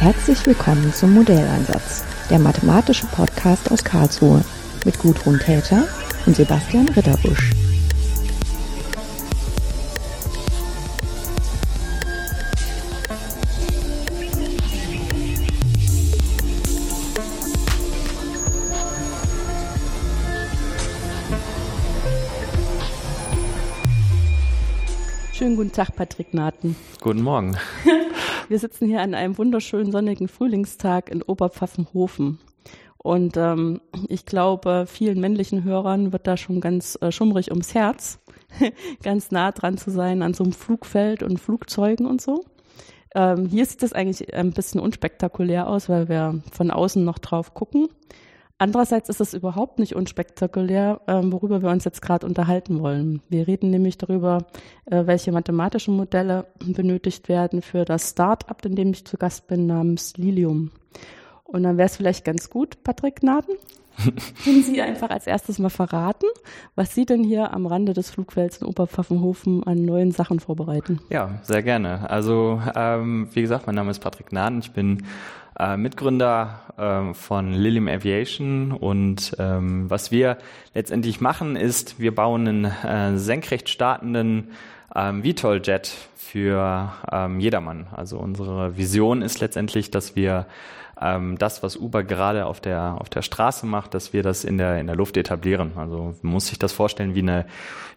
Herzlich willkommen zum Modelleinsatz, der mathematische Podcast aus Karlsruhe mit Gudrun Täter und Sebastian Ritterbusch. Schönen guten Tag, Patrick Naten. Guten Morgen. Wir sitzen hier an einem wunderschönen sonnigen Frühlingstag in Oberpfaffenhofen. Und ähm, ich glaube, vielen männlichen Hörern wird da schon ganz äh, schummrig ums Herz, ganz nah dran zu sein an so einem Flugfeld und Flugzeugen und so. Ähm, hier sieht es eigentlich ein bisschen unspektakulär aus, weil wir von außen noch drauf gucken. Andererseits ist es überhaupt nicht unspektakulär, ähm, worüber wir uns jetzt gerade unterhalten wollen. Wir reden nämlich darüber, äh, welche mathematischen Modelle benötigt werden für das Start-up, in dem ich zu Gast bin, namens Lilium. Und dann wäre es vielleicht ganz gut, Patrick Naden, wenn Sie einfach als erstes mal verraten, was Sie denn hier am Rande des Flugfelds in Oberpfaffenhofen an neuen Sachen vorbereiten. Ja, sehr gerne. Also ähm, wie gesagt, mein Name ist Patrick Naden. Ich bin äh, Mitgründer äh, von Lilium Aviation und ähm, was wir letztendlich machen ist, wir bauen einen äh, senkrecht startenden ähm, VTOL-Jet für ähm, jedermann. Also unsere Vision ist letztendlich, dass wir ähm, das, was Uber gerade auf der, auf der Straße macht, dass wir das in der, in der Luft etablieren. Also man muss sich das vorstellen wie eine,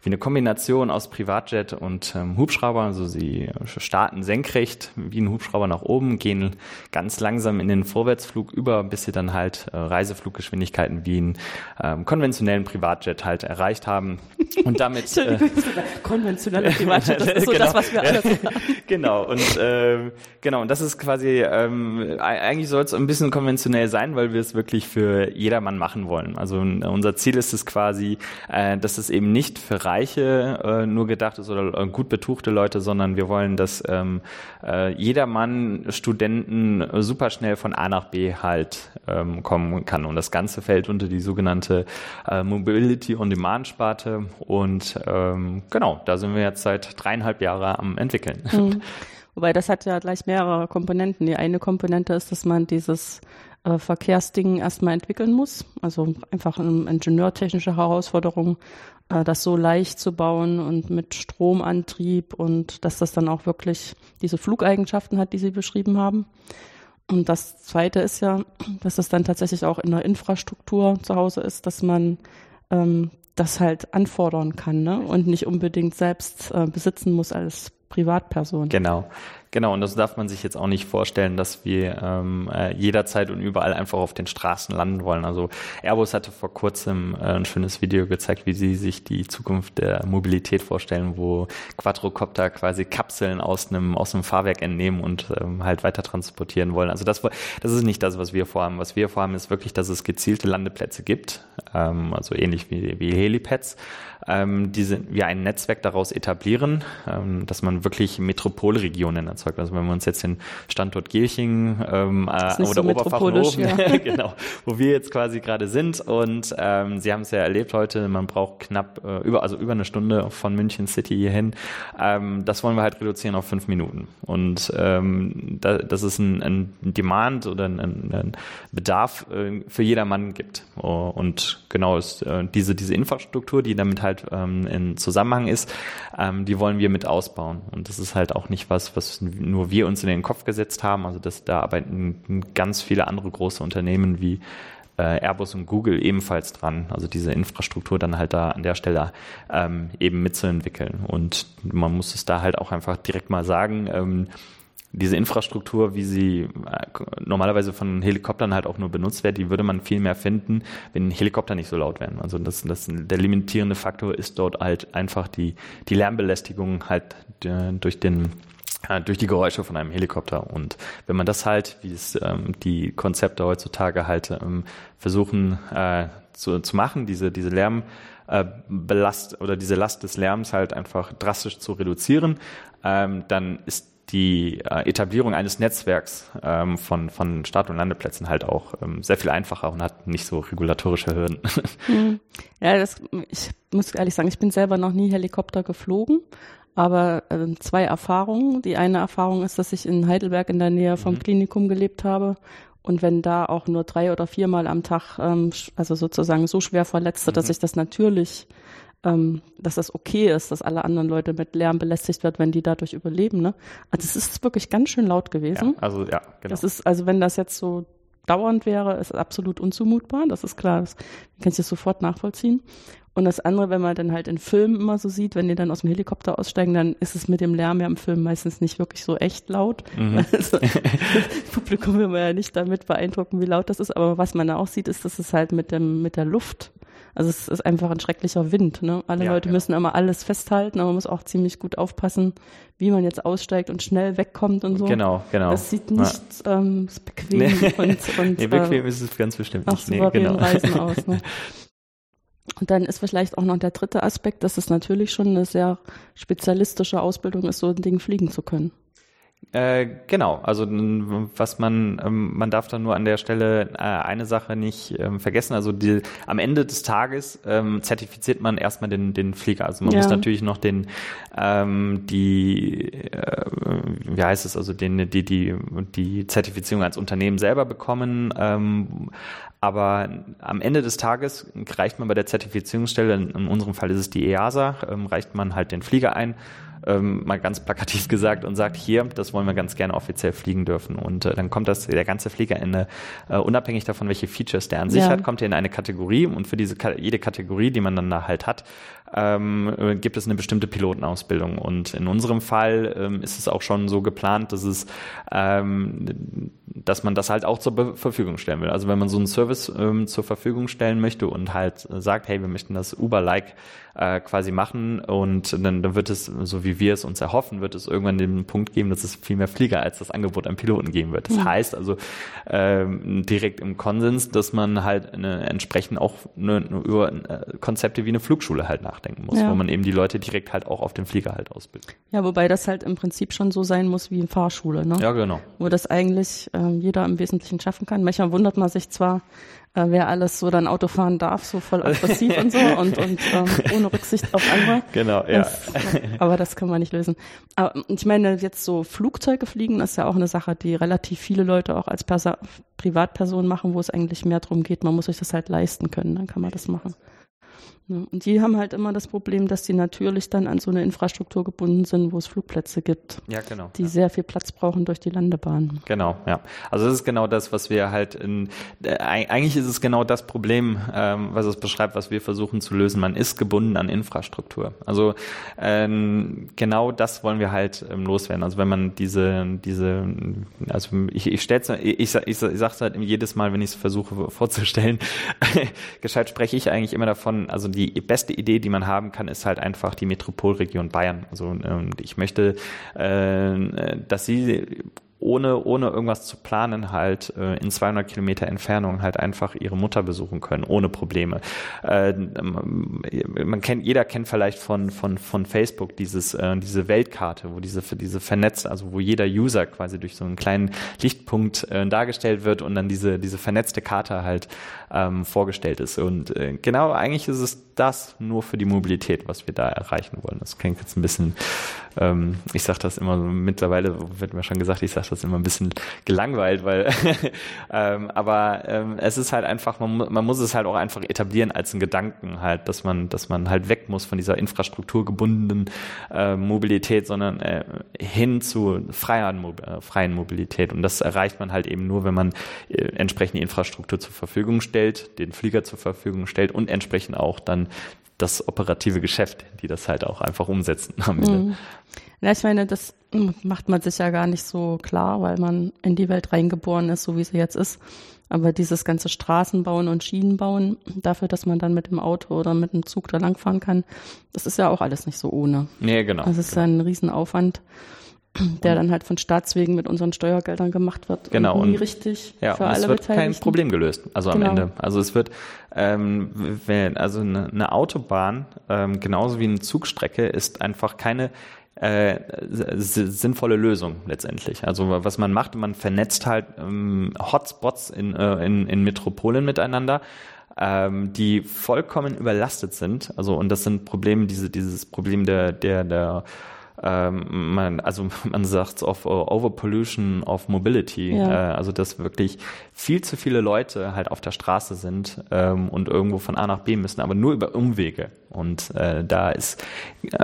wie eine Kombination aus Privatjet und ähm, Hubschrauber. Also sie starten senkrecht wie ein Hubschrauber nach oben, gehen ganz langsam in den Vorwärtsflug über, bis sie dann halt äh, Reisefluggeschwindigkeiten wie einen ähm, konventionellen Privatjet halt erreicht haben. Und damit äh, konventioneller Privatjet, das ist so genau. das, was wir alle Genau und äh, genau und das ist quasi ähm, eigentlich soll es ein bisschen konventionell sein, weil wir es wirklich für jedermann machen wollen. Also unser Ziel ist es quasi, äh, dass es eben nicht für Reiche äh, nur gedacht ist oder äh, gut betuchte Leute, sondern wir wollen, dass ähm, äh, jedermann Studenten super schnell von A nach B halt ähm, kommen kann. Und das Ganze fällt unter die sogenannte Mobility on Demand Sparte. Und ähm, genau, da sind wir jetzt seit dreieinhalb Jahren am entwickeln. Mhm. Wobei das hat ja gleich mehrere Komponenten. Die eine Komponente ist, dass man dieses äh, Verkehrsding erstmal entwickeln muss. Also einfach eine ingenieurtechnische Herausforderung, äh, das so leicht zu bauen und mit Stromantrieb und dass das dann auch wirklich diese Flugeigenschaften hat, die Sie beschrieben haben. Und das Zweite ist ja, dass das dann tatsächlich auch in der Infrastruktur zu Hause ist, dass man ähm, das halt anfordern kann ne? und nicht unbedingt selbst äh, besitzen muss als Privatperson. Genau. Genau, und das darf man sich jetzt auch nicht vorstellen, dass wir ähm, äh, jederzeit und überall einfach auf den Straßen landen wollen. Also Airbus hatte vor kurzem äh, ein schönes Video gezeigt, wie sie sich die Zukunft der Mobilität vorstellen, wo Quadrocopter quasi Kapseln aus einem aus einem Fahrwerk entnehmen und ähm, halt weiter transportieren wollen. Also das, das ist nicht das, was wir vorhaben. Was wir vorhaben, ist wirklich, dass es gezielte Landeplätze gibt, ähm, also ähnlich wie, wie Helipads, ähm, diese, wir ein Netzwerk daraus etablieren, ähm, dass man wirklich Metropolregionen erzeugt. Also wenn wir uns jetzt den Standort Gelching ähm, äh, oder so Oberpfaffenhofen, ja. genau, wo wir jetzt quasi gerade sind und ähm, Sie haben es ja erlebt heute, man braucht knapp äh, über, also über eine Stunde von München City hierhin. Ähm, das wollen wir halt reduzieren auf fünf Minuten. Und ähm, da, das ist ein, ein Demand oder ein, ein Bedarf äh, für jedermann gibt. Und genau ist äh, diese, diese Infrastruktur, die damit halt halt ähm, in Zusammenhang ist, ähm, die wollen wir mit ausbauen. Und das ist halt auch nicht was, was nur wir uns in den Kopf gesetzt haben. Also das, da arbeiten ganz viele andere große Unternehmen wie äh, Airbus und Google ebenfalls dran, also diese Infrastruktur dann halt da an der Stelle ähm, eben mitzuentwickeln. Und man muss es da halt auch einfach direkt mal sagen, ähm, diese Infrastruktur, wie sie äh, normalerweise von Helikoptern halt auch nur benutzt wird, die würde man viel mehr finden, wenn Helikopter nicht so laut wären. Also das, das, der limitierende Faktor ist dort halt einfach die, die Lärmbelästigung halt äh, durch den durch die Geräusche von einem Helikopter. Und wenn man das halt, wie es ähm, die Konzepte heutzutage halt ähm, versuchen äh, zu, zu machen, diese, diese Lärm äh, oder diese Last des Lärms halt einfach drastisch zu reduzieren, ähm, dann ist die äh, Etablierung eines Netzwerks ähm, von, von Start- und Landeplätzen halt auch ähm, sehr viel einfacher und hat nicht so regulatorische Hürden. Hm. Ja, das, ich muss ehrlich sagen, ich bin selber noch nie Helikopter geflogen, aber äh, zwei Erfahrungen. Die eine Erfahrung ist, dass ich in Heidelberg in der Nähe vom mhm. Klinikum gelebt habe und wenn da auch nur drei oder viermal am Tag, ähm, also sozusagen so schwer verletzte, mhm. dass ich das natürlich ähm, dass das okay ist, dass alle anderen Leute mit Lärm belästigt wird, wenn die dadurch überleben. Ne? Also es ist wirklich ganz schön laut gewesen. Ja, also ja, genau. Das ist, also wenn das jetzt so dauernd wäre, ist absolut unzumutbar. Das ist klar, das kann ich das sofort nachvollziehen. Und das andere, wenn man dann halt in Filmen immer so sieht, wenn die dann aus dem Helikopter aussteigen, dann ist es mit dem Lärm ja im Film meistens nicht wirklich so echt laut. Mhm. Also, das Publikum will man ja nicht damit beeindrucken, wie laut das ist. Aber was man da auch sieht, ist, dass es halt mit dem, mit der Luft also es ist einfach ein schrecklicher Wind. Ne? Alle ja, Leute ja. müssen immer alles festhalten, aber man muss auch ziemlich gut aufpassen, wie man jetzt aussteigt und schnell wegkommt und so. Genau, genau. Das sieht nicht ja. ähm, bequem nee. und, und nee, bequem äh, ist es ganz bestimmt nicht. Nee, genau. Reisen aus. Ne? Und dann ist vielleicht auch noch der dritte Aspekt, dass es natürlich schon eine sehr spezialistische Ausbildung ist, so ein Ding fliegen zu können. Äh, genau, also was man, ähm, man darf dann nur an der Stelle äh, eine Sache nicht ähm, vergessen. Also die, am Ende des Tages ähm, zertifiziert man erstmal den, den Flieger. Also man ja. muss natürlich noch den, ähm, die, äh, wie heißt es, also den, die, die, die Zertifizierung als Unternehmen selber bekommen. Ähm, aber am Ende des Tages reicht man bei der Zertifizierungsstelle, in unserem Fall ist es die EASA, ähm, reicht man halt den Flieger ein ähm, mal ganz plakativ gesagt, und sagt, hier, das wollen wir ganz gerne offiziell fliegen dürfen. Und äh, dann kommt das, der ganze Flieger in eine, äh, unabhängig davon, welche Features der an sich ja. hat, kommt er in eine Kategorie und für diese jede Kategorie, die man dann da halt hat, ähm, äh, gibt es eine bestimmte Pilotenausbildung. Und in unserem Fall ähm, ist es auch schon so geplant, dass es, ähm, dass man das halt auch zur Be Verfügung stellen will. Also wenn man so einen Service ähm, zur Verfügung stellen möchte und halt sagt, hey, wir möchten das Uber-like äh, quasi machen und dann, dann wird es, so wie wir es uns erhoffen, wird es irgendwann den Punkt geben, dass es viel mehr Flieger als das Angebot an Piloten geben wird. Das mhm. heißt also ähm, direkt im Konsens, dass man halt eine, entsprechend auch eine, eine, über äh, Konzepte wie eine Flugschule halt nachdenken muss, ja. wo man eben die Leute direkt halt auch auf dem Flieger halt ausbildet. Ja, wobei das halt im Prinzip schon so sein muss wie in Fahrschule, ne? Ja, genau. Wo das eigentlich ähm, jeder im Wesentlichen schaffen kann. Manchmal wundert man sich zwar, äh, wer alles so dann Auto fahren darf, so voll aggressiv und so und, und ähm, ohne Rücksicht auf andere. Genau, ja. Das, aber das kann man nicht lösen. Aber ich meine, jetzt so Flugzeuge fliegen ist ja auch eine Sache, die relativ viele Leute auch als Persa Privatperson machen, wo es eigentlich mehr darum geht, man muss sich das halt leisten können, dann kann man das machen. Ne? Und die haben halt immer das Problem, dass die natürlich dann an so eine Infrastruktur gebunden sind, wo es Flugplätze gibt. Ja, genau. Die ja. sehr viel Platz brauchen durch die Landebahn. Genau, ja. Also das ist genau das, was wir halt in, äh, eigentlich ist es genau das Problem, ähm, was es beschreibt, was wir versuchen zu lösen. Man ist gebunden an Infrastruktur. Also ähm, genau das wollen wir halt ähm, loswerden. Also wenn man diese, diese, also ich, ich stell's, ich, ich, ich, ich sag's halt jedes Mal, wenn ich es versuche vorzustellen, gescheit spreche ich eigentlich immer davon, also die beste Idee, die man haben kann, ist halt einfach die Metropolregion Bayern. Also ähm, ich möchte, äh, dass sie ohne, ohne irgendwas zu planen, halt äh, in 200 Kilometer Entfernung halt einfach ihre Mutter besuchen können, ohne Probleme. Äh, man kennt, jeder kennt vielleicht von, von, von Facebook dieses, diese Weltkarte, wo diese, diese vernetzt, also wo jeder User quasi durch so einen kleinen Lichtpunkt dargestellt wird und dann diese, diese vernetzte Karte halt ähm, vorgestellt ist. Und äh, genau, eigentlich ist es das nur für die Mobilität, was wir da erreichen wollen. Das klingt jetzt ein bisschen, ähm, ich sage das immer, mittlerweile wird mir schon gesagt, ich sage das immer ein bisschen gelangweilt, weil, ähm, aber ähm, es ist halt einfach, man, man muss es halt auch einfach etablieren als einen Gedanken halt, dass man, dass man halt weg muss von dieser infrastrukturgebundenen äh, Mobilität, sondern äh, hin zu freier, äh, freien Mobilität. Und das erreicht man halt eben nur, wenn man äh, entsprechende Infrastruktur zur Verfügung stellt, den Flieger zur Verfügung stellt und entsprechend auch dann das operative Geschäft, die das halt auch einfach umsetzen am Ende. Mhm. Ja, ich meine, das macht man sich ja gar nicht so klar, weil man in die Welt reingeboren ist, so wie sie jetzt ist. Aber dieses ganze Straßenbauen und Schienenbauen, dafür, dass man dann mit dem Auto oder mit dem Zug da langfahren kann, das ist ja auch alles nicht so ohne. Nee, genau. Das ist ja ein Riesenaufwand der dann halt von Staatswegen mit unseren Steuergeldern gemacht wird. Genau. Und nie richtig ja, für und alle es wird kein Problem gelöst. Also am genau. Ende. Also es wird, ähm, wenn, also eine, eine Autobahn, ähm, genauso wie eine Zugstrecke, ist einfach keine äh, sinnvolle Lösung letztendlich. Also was man macht, man vernetzt halt ähm, Hotspots in, äh, in, in Metropolen miteinander, ähm, die vollkommen überlastet sind. Also und das sind Probleme, diese, dieses Problem der, der, der ähm, man, also man sagt of Overpollution of Mobility, ja. äh, also dass wirklich viel zu viele Leute halt auf der Straße sind ähm, und irgendwo von A nach B müssen, aber nur über Umwege. Und äh, da ist äh,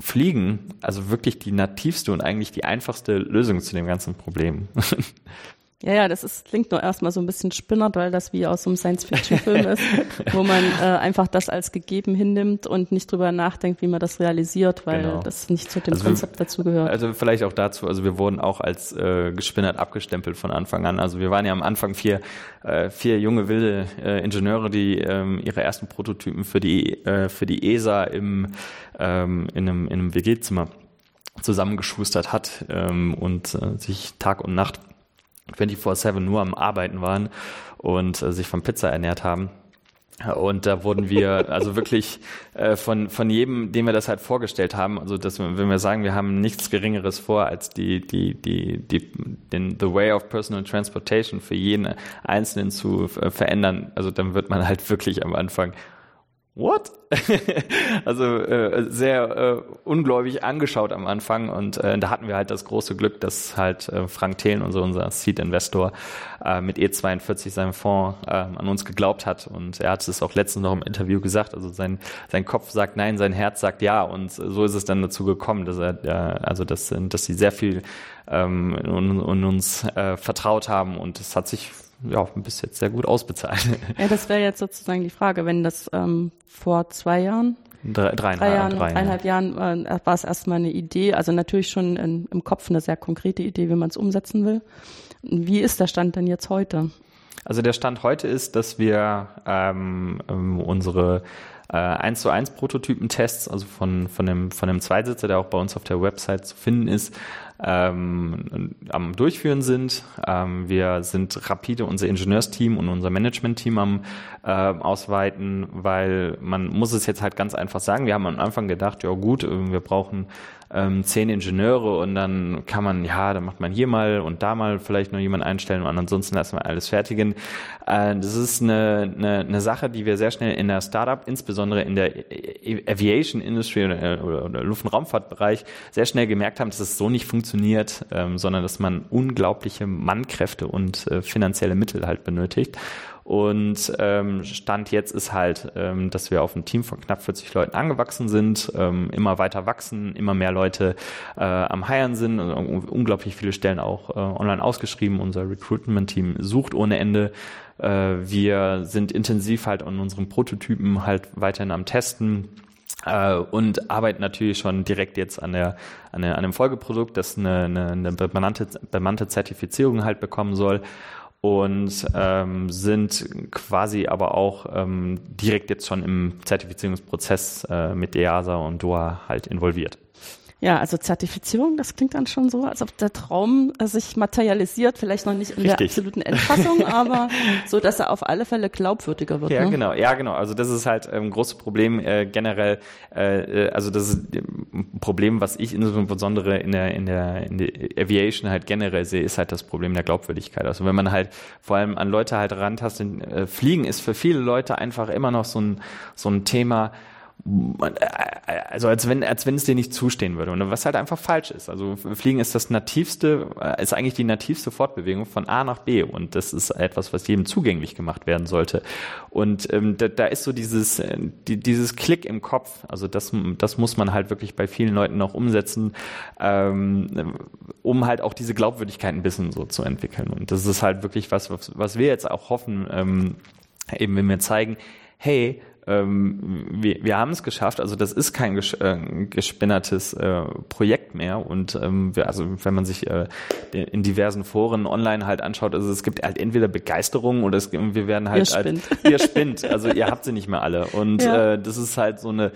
Fliegen also wirklich die nativste und eigentlich die einfachste Lösung zu dem ganzen Problem. Ja, ja, das ist, klingt nur erstmal so ein bisschen spinnert, weil das wie aus so einem Science-Fiction-Film ist, wo man äh, einfach das als gegeben hinnimmt und nicht drüber nachdenkt, wie man das realisiert, weil genau. das nicht zu dem also Konzept dazugehört. Also vielleicht auch dazu, also wir wurden auch als äh, gespinnert abgestempelt von Anfang an. Also wir waren ja am Anfang vier, äh, vier junge wilde äh, Ingenieure, die ähm, ihre ersten Prototypen für die, äh, für die ESA im, ähm, in einem, in einem WG-Zimmer zusammengeschustert hat ähm, und äh, sich Tag und Nacht 24-7 nur am Arbeiten waren und äh, sich von Pizza ernährt haben. Und da wurden wir also wirklich äh, von, von jedem, dem wir das halt vorgestellt haben, also dass wir, wenn wir sagen, wir haben nichts Geringeres vor, als die, die, die, die, den The Way of Personal Transportation für jeden Einzelnen zu äh, verändern, also dann wird man halt wirklich am Anfang what? also äh, sehr äh, ungläubig angeschaut am Anfang und äh, da hatten wir halt das große Glück, dass halt äh, Frank Thelen, unser, unser Seed-Investor, äh, mit E42 seinem Fonds äh, an uns geglaubt hat. Und er hat es auch letztens noch im Interview gesagt, also sein, sein Kopf sagt nein, sein Herz sagt ja. Und so ist es dann dazu gekommen, dass er, äh, also dass, dass sie sehr viel ähm, in, in uns äh, vertraut haben. Und es hat sich ja, bis jetzt sehr gut ausbezahlt. Ja, das wäre jetzt sozusagen die Frage, wenn das ähm, vor zwei Jahren, drei, dreieinhalb, drei Jahren, dreieinhalb Jahren äh, war es erstmal eine Idee, also natürlich schon in, im Kopf eine sehr konkrete Idee, wie man es umsetzen will. Wie ist der Stand denn jetzt heute? Also der Stand heute ist, dass wir ähm, ähm unsere äh, 1 zu 1 Prototypentests, also von, von, dem, von dem Zweisitzer, der auch bei uns auf der Website zu finden ist, ähm, am Durchführen sind. Ähm, wir sind rapide unser Ingenieursteam und unser Managementteam am äh, Ausweiten, weil man muss es jetzt halt ganz einfach sagen. Wir haben am Anfang gedacht, ja gut, wir brauchen ähm, zehn Ingenieure und dann kann man, ja, dann macht man hier mal und da mal vielleicht noch jemanden einstellen und ansonsten lassen wir alles fertigen. Äh, das ist eine, eine, eine Sache, die wir sehr schnell in der Startup, insbesondere in der Aviation Industry oder, oder, oder Luft- und Raumfahrtbereich, sehr schnell gemerkt haben, dass es so nicht funktioniert, ähm, sondern dass man unglaubliche Mannkräfte und äh, finanzielle Mittel halt benötigt. Und ähm, Stand jetzt ist halt, ähm, dass wir auf ein Team von knapp 40 Leuten angewachsen sind, ähm, immer weiter wachsen, immer mehr Leute äh, am Hiren sind, also unglaublich viele Stellen auch äh, online ausgeschrieben. Unser Recruitment-Team sucht ohne Ende. Äh, wir sind intensiv halt an unseren Prototypen halt weiterhin am Testen. Uh, und arbeiten natürlich schon direkt jetzt an der an, der, an einem Folgeprodukt, das eine, eine, eine bemannte, bemannte Zertifizierung halt bekommen soll und ähm, sind quasi aber auch ähm, direkt jetzt schon im Zertifizierungsprozess äh, mit EASA und DOA halt involviert. Ja, also Zertifizierung, das klingt dann schon so, als ob der Traum äh, sich materialisiert, vielleicht noch nicht in Richtig. der absoluten Endfassung, aber so, dass er auf alle Fälle glaubwürdiger wird. Ja, ne? genau, ja, genau. Also das ist halt ein ähm, großes Problem äh, generell. Äh, also das ist ein Problem, was ich insbesondere in der in der in der Aviation halt generell sehe, ist halt das Problem der Glaubwürdigkeit. Also wenn man halt vor allem an Leute halt rantastet, äh, Fliegen ist für viele Leute einfach immer noch so ein so ein Thema also als wenn, als wenn es dir nicht zustehen würde. Und was halt einfach falsch ist. Also Fliegen ist das nativste, äh, ist eigentlich die nativste Fortbewegung von A nach B. Und das ist etwas, was jedem zugänglich gemacht werden sollte. Und ähm, da, da ist so dieses, äh, die, dieses Klick im Kopf. Also das, das muss man halt wirklich bei vielen Leuten noch umsetzen, ähm, um halt auch diese Glaubwürdigkeit ein bisschen so zu entwickeln. Und das ist halt wirklich was, was, was wir jetzt auch hoffen, ähm, eben wenn wir zeigen, hey, ähm, wir, wir haben es geschafft. Also das ist kein ges äh, gespinnertes äh, Projekt mehr. Und ähm, wir, also wenn man sich äh, in diversen Foren online halt anschaut, also es gibt halt entweder Begeisterung oder es, wir werden halt, ihr spinnt. Halt, ihr spinnt. Also ihr habt sie nicht mehr alle. Und ja. äh, das ist halt so eine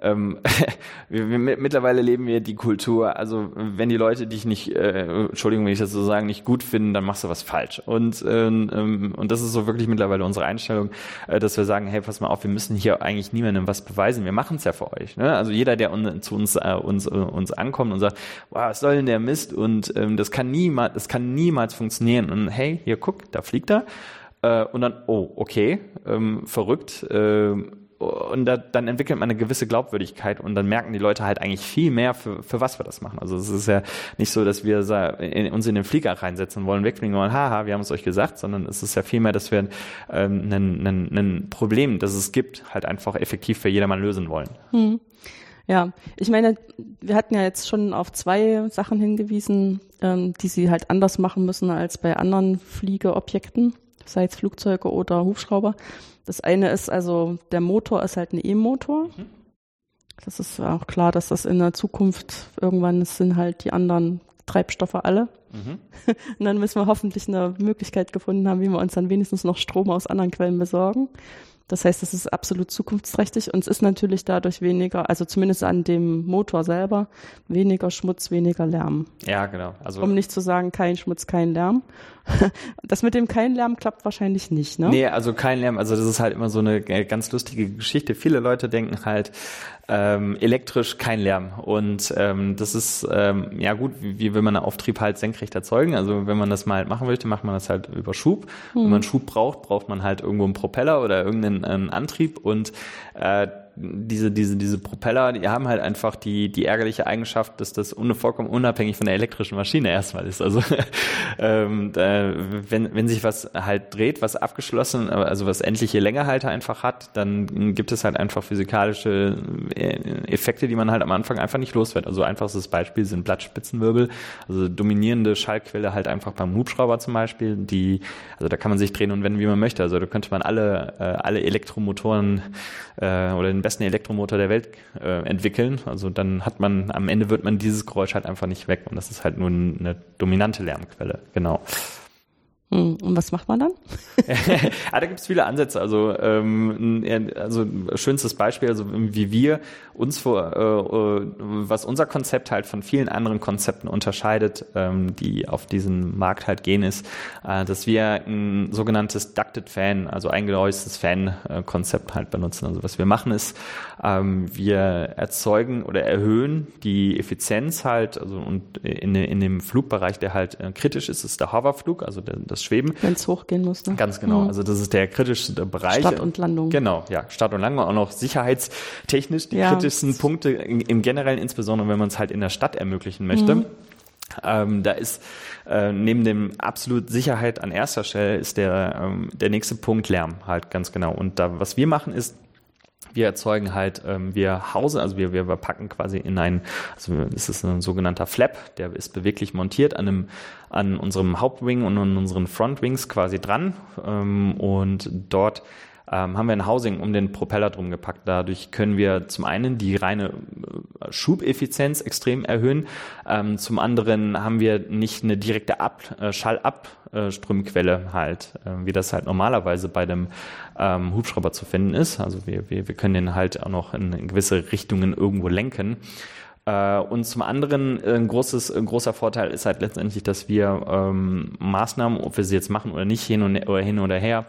ähm, wir, wir, mittlerweile leben wir die Kultur, also wenn die Leute dich nicht, äh, Entschuldigung, wenn ich das so sagen, nicht gut finden, dann machst du was falsch. Und, ähm, und das ist so wirklich mittlerweile unsere Einstellung, äh, dass wir sagen, hey, pass mal auf, wir müssen hier eigentlich niemandem was beweisen, wir machen es ja für euch. Ne? Also jeder, der un, zu uns, äh, uns, äh, uns ankommt und sagt, wow, was soll denn der Mist? Und ähm, das kann niemals, das kann niemals funktionieren. Und hey, hier guck, da fliegt er. Äh, und dann, oh, okay, ähm, verrückt. Äh, und da, dann entwickelt man eine gewisse Glaubwürdigkeit und dann merken die Leute halt eigentlich viel mehr, für, für was wir das machen. Also es ist ja nicht so, dass wir uns in den Flieger reinsetzen wollen, wegfliegen wollen, haha, wir haben es euch gesagt, sondern es ist ja viel mehr, dass wir ähm, ein Problem, das es gibt, halt einfach effektiv für jedermann lösen wollen. Hm. Ja, ich meine, wir hatten ja jetzt schon auf zwei Sachen hingewiesen, ähm, die sie halt anders machen müssen als bei anderen Fliegeobjekten, sei es Flugzeuge oder Hubschrauber. Das eine ist also, der Motor ist halt ein E-Motor. Mhm. Das ist auch klar, dass das in der Zukunft irgendwann sind halt die anderen Treibstoffe alle. Mhm. Und dann müssen wir hoffentlich eine Möglichkeit gefunden haben, wie wir uns dann wenigstens noch Strom aus anderen Quellen besorgen. Das heißt, es ist absolut zukunftsträchtig und es ist natürlich dadurch weniger, also zumindest an dem Motor selber, weniger Schmutz, weniger Lärm. Ja, genau. Also um nicht zu sagen, kein Schmutz, kein Lärm. Das mit dem kein Lärm klappt wahrscheinlich nicht, ne? Nee, also kein Lärm, also das ist halt immer so eine ganz lustige Geschichte. Viele Leute denken halt, ähm, elektrisch kein Lärm. Und ähm, das ist ähm, ja gut, wie, will man einen Auftrieb halt senkrecht erzeugen? Also wenn man das mal halt machen möchte, macht man das halt über Schub. Hm. Wenn man Schub braucht, braucht man halt irgendwo einen Propeller oder irgendeinen ähm, Antrieb und äh, diese, diese, diese Propeller, die haben halt einfach die, die ärgerliche Eigenschaft, dass das ohne, vollkommen unabhängig von der elektrischen Maschine erstmal ist. Also ähm, da, wenn, wenn sich was halt dreht, was abgeschlossen, also was endliche Länge halt einfach hat, dann gibt es halt einfach physikalische äh, Effekte, die man halt am Anfang einfach nicht los wird. Also einfachstes Beispiel sind Blattspitzenwirbel, also dominierende Schallquelle halt einfach beim Hubschrauber zum Beispiel, die, also da kann man sich drehen und wenden, wie man möchte. Also da könnte man alle, äh, alle Elektromotoren äh, oder den besten Elektromotor der Welt äh, entwickeln. Also dann hat man, am Ende wird man dieses Geräusch halt einfach nicht weg und das ist halt nur eine dominante Lärmquelle, genau. Hm, und was macht man dann? ah, da gibt es viele Ansätze. Also, ähm, also schönstes Beispiel, also wie wir uns vor, äh, äh, was unser Konzept halt von vielen anderen Konzepten unterscheidet, ähm, die auf diesen Markt halt gehen, ist, äh, dass wir ein sogenanntes Ducted Fan, also eingeläustes Fan-Konzept halt benutzen. Also was wir machen ist, ähm, wir erzeugen oder erhöhen die Effizienz halt, also und in, in dem Flugbereich, der halt äh, kritisch ist, ist der Hoverflug, also der, das Schweben. Wenn es hochgehen muss. Ne? Ganz genau. Mhm. Also das ist der kritischste Bereich. Start und Landung. Genau, ja. Start und Landung auch noch sicherheitstechnisch die ja. kritischsten Punkte im Generellen, insbesondere wenn man es halt in der Stadt ermöglichen möchte. Mhm. Ähm, da ist äh, neben dem absolut Sicherheit an erster Stelle ist der ähm, der nächste Punkt Lärm halt ganz genau. Und da was wir machen ist wir erzeugen halt, ähm, wir Hause, also wir, wir packen quasi in ein, also es ist ein sogenannter Flap, der ist beweglich montiert an einem, an unserem Hauptwing und an unseren Frontwings quasi dran. Ähm, und dort ähm, haben wir ein Housing um den Propeller drum gepackt. Dadurch können wir zum einen die reine äh, Schubeffizienz extrem erhöhen. Ähm, zum anderen haben wir nicht eine direkte Ab äh, Schallabströmquelle halt, äh, wie das halt normalerweise bei dem ähm, Hubschrauber zu finden ist. Also wir, wir, wir können den halt auch noch in gewisse Richtungen irgendwo lenken. Äh, und zum anderen ein, großes, ein großer Vorteil ist halt letztendlich, dass wir ähm, Maßnahmen, ob wir sie jetzt machen oder nicht, hin, und, hin oder her,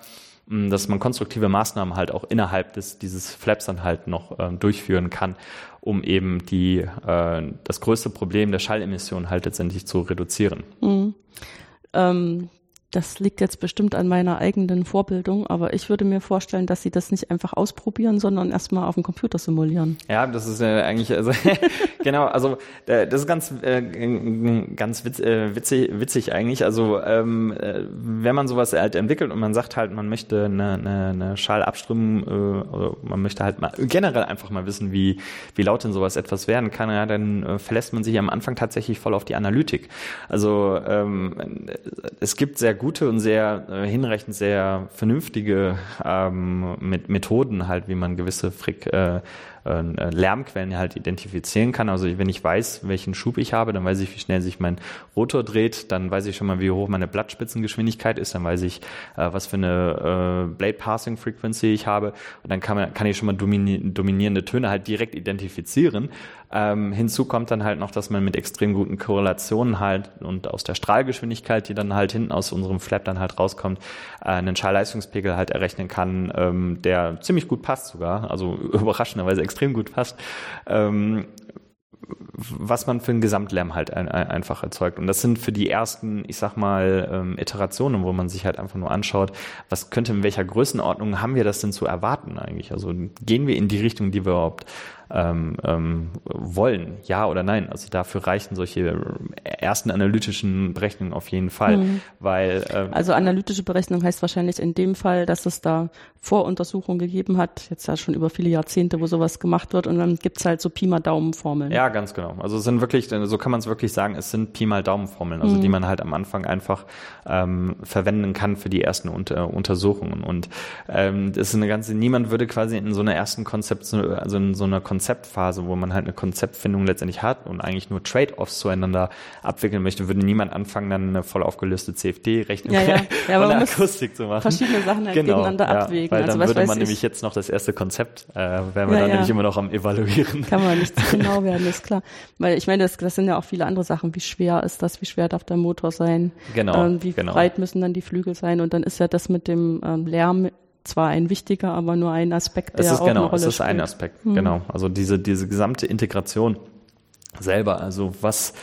dass man konstruktive Maßnahmen halt auch innerhalb des, dieses Flaps dann halt noch äh, durchführen kann, um eben die, äh, das größte Problem der Schallemission halt letztendlich zu reduzieren. Mhm. Ähm, das liegt jetzt bestimmt an meiner eigenen Vorbildung, aber ich würde mir vorstellen, dass sie das nicht einfach ausprobieren, sondern erstmal auf dem Computer simulieren. Ja, das ist ja eigentlich, also genau, also äh, das ist ganz, äh, ganz witz, äh, witzig, witzig eigentlich. Also ähm, wenn man sowas halt entwickelt und man sagt halt, man möchte eine, eine, eine Schallabströmung, äh, oder man möchte halt mal generell einfach mal wissen, wie, wie laut denn sowas etwas werden kann, ja, dann äh, verlässt man sich am Anfang tatsächlich voll auf die Analytik. Also ähm, es gibt sehr gute und sehr äh, hinreichend sehr vernünftige ähm, mit Methoden halt, wie man gewisse Frick, äh, äh, Lärmquellen halt identifizieren kann. Also wenn ich weiß, welchen Schub ich habe, dann weiß ich, wie schnell sich mein Rotor dreht, dann weiß ich schon mal, wie hoch meine Blattspitzengeschwindigkeit ist, dann weiß ich, äh, was für eine äh, Blade Passing Frequency ich habe und dann kann ich schon mal dominierende Töne halt direkt identifizieren. Ähm, hinzu kommt dann halt noch, dass man mit extrem guten Korrelationen halt und aus der Strahlgeschwindigkeit, die dann halt hinten aus unserem Flap dann halt rauskommt, äh, einen Schallleistungspegel halt errechnen kann, ähm, der ziemlich gut passt sogar, also überraschenderweise extrem gut passt. Ähm, was man für einen Gesamtlärm halt ein, ein, einfach erzeugt. Und das sind für die ersten, ich sag mal, ähm, Iterationen, wo man sich halt einfach nur anschaut, was könnte in welcher Größenordnung haben wir das denn zu erwarten eigentlich? Also gehen wir in die Richtung, die wir überhaupt ähm, ähm, wollen, ja oder nein. Also dafür reichen solche ersten analytischen Berechnungen auf jeden Fall, mhm. weil ähm, also analytische Berechnung heißt wahrscheinlich in dem Fall, dass es da Voruntersuchungen gegeben hat, jetzt ja schon über viele Jahrzehnte, wo sowas gemacht wird und dann gibt's halt so Pi mal Daumen-Formeln. Ja, ganz genau. Also es sind wirklich, so kann man es wirklich sagen, es sind Pi mal Daumen-Formeln, also mhm. die man halt am Anfang einfach ähm, verwenden kann für die ersten Unter Untersuchungen. Und ähm, das ist eine ganze, niemand würde quasi in so einer ersten Konzept, also in so einer Konzept Konzeptphase, wo man halt eine Konzeptfindung letztendlich hat und eigentlich nur Trade-offs zueinander abwickeln möchte, würde niemand anfangen, dann eine voll aufgelöste CFD-Rechnung ja, ja. ja, und Akustik zu machen. Verschiedene Sachen halt genau, gegeneinander ja, abwägen. Weil dann also, würde man nämlich jetzt noch das erste Konzept, äh, wären wir ja, dann nämlich immer noch am Evaluieren. Kann man nicht zu genau werden, ist klar. Weil ich meine, das, das sind ja auch viele andere Sachen. Wie schwer ist das? Wie schwer darf der Motor sein? Genau. Ähm, wie genau. breit müssen dann die Flügel sein? Und dann ist ja das mit dem ähm, Lärm zwar ein wichtiger, aber nur ein Aspekt, der es ist, auch genau, eine Rolle es ist spielt. ein Aspekt, mhm. genau. Also diese, diese gesamte Integration selber, also was,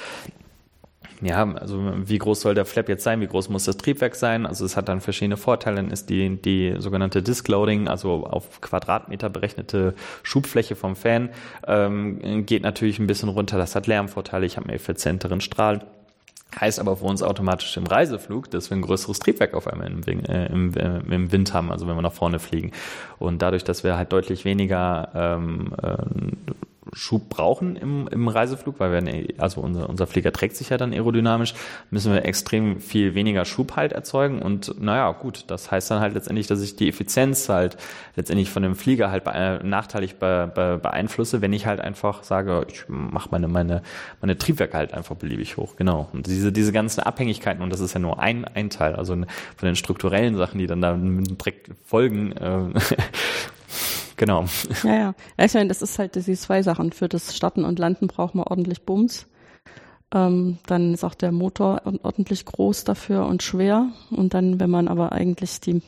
ja, also wie groß soll der Flap jetzt sein, wie groß muss das Triebwerk sein? Also es hat dann verschiedene Vorteile. Dann ist die, die sogenannte Disk Loading, also auf Quadratmeter berechnete Schubfläche vom Fan, ähm, geht natürlich ein bisschen runter. Das hat Lärmvorteile, ich habe einen effizienteren Strahl. Heißt aber für uns automatisch im Reiseflug, dass wir ein größeres Triebwerk auf einmal im, äh, im, äh, im Wind haben, also wenn wir nach vorne fliegen. Und dadurch, dass wir halt deutlich weniger ähm, äh, Schub brauchen im, im Reiseflug, weil wir, also unser, unser Flieger trägt sich ja dann aerodynamisch, müssen wir extrem viel weniger Schub halt erzeugen und naja, gut, das heißt dann halt letztendlich, dass ich die Effizienz halt letztendlich von dem Flieger halt be nachteilig be be beeinflusse, wenn ich halt einfach sage, ich mache meine, meine, meine Triebwerke halt einfach beliebig hoch, genau. Und diese, diese ganzen Abhängigkeiten, und das ist ja nur ein, ein Teil, also von den strukturellen Sachen, die dann da direkt folgen, äh, Genau. Ja, ja. Ich meine, das ist halt diese zwei Sachen. Für das Starten und Landen braucht man ordentlich Bums. Ähm, dann ist auch der Motor ordentlich groß dafür und schwer. Und dann, wenn man aber eigentlich die,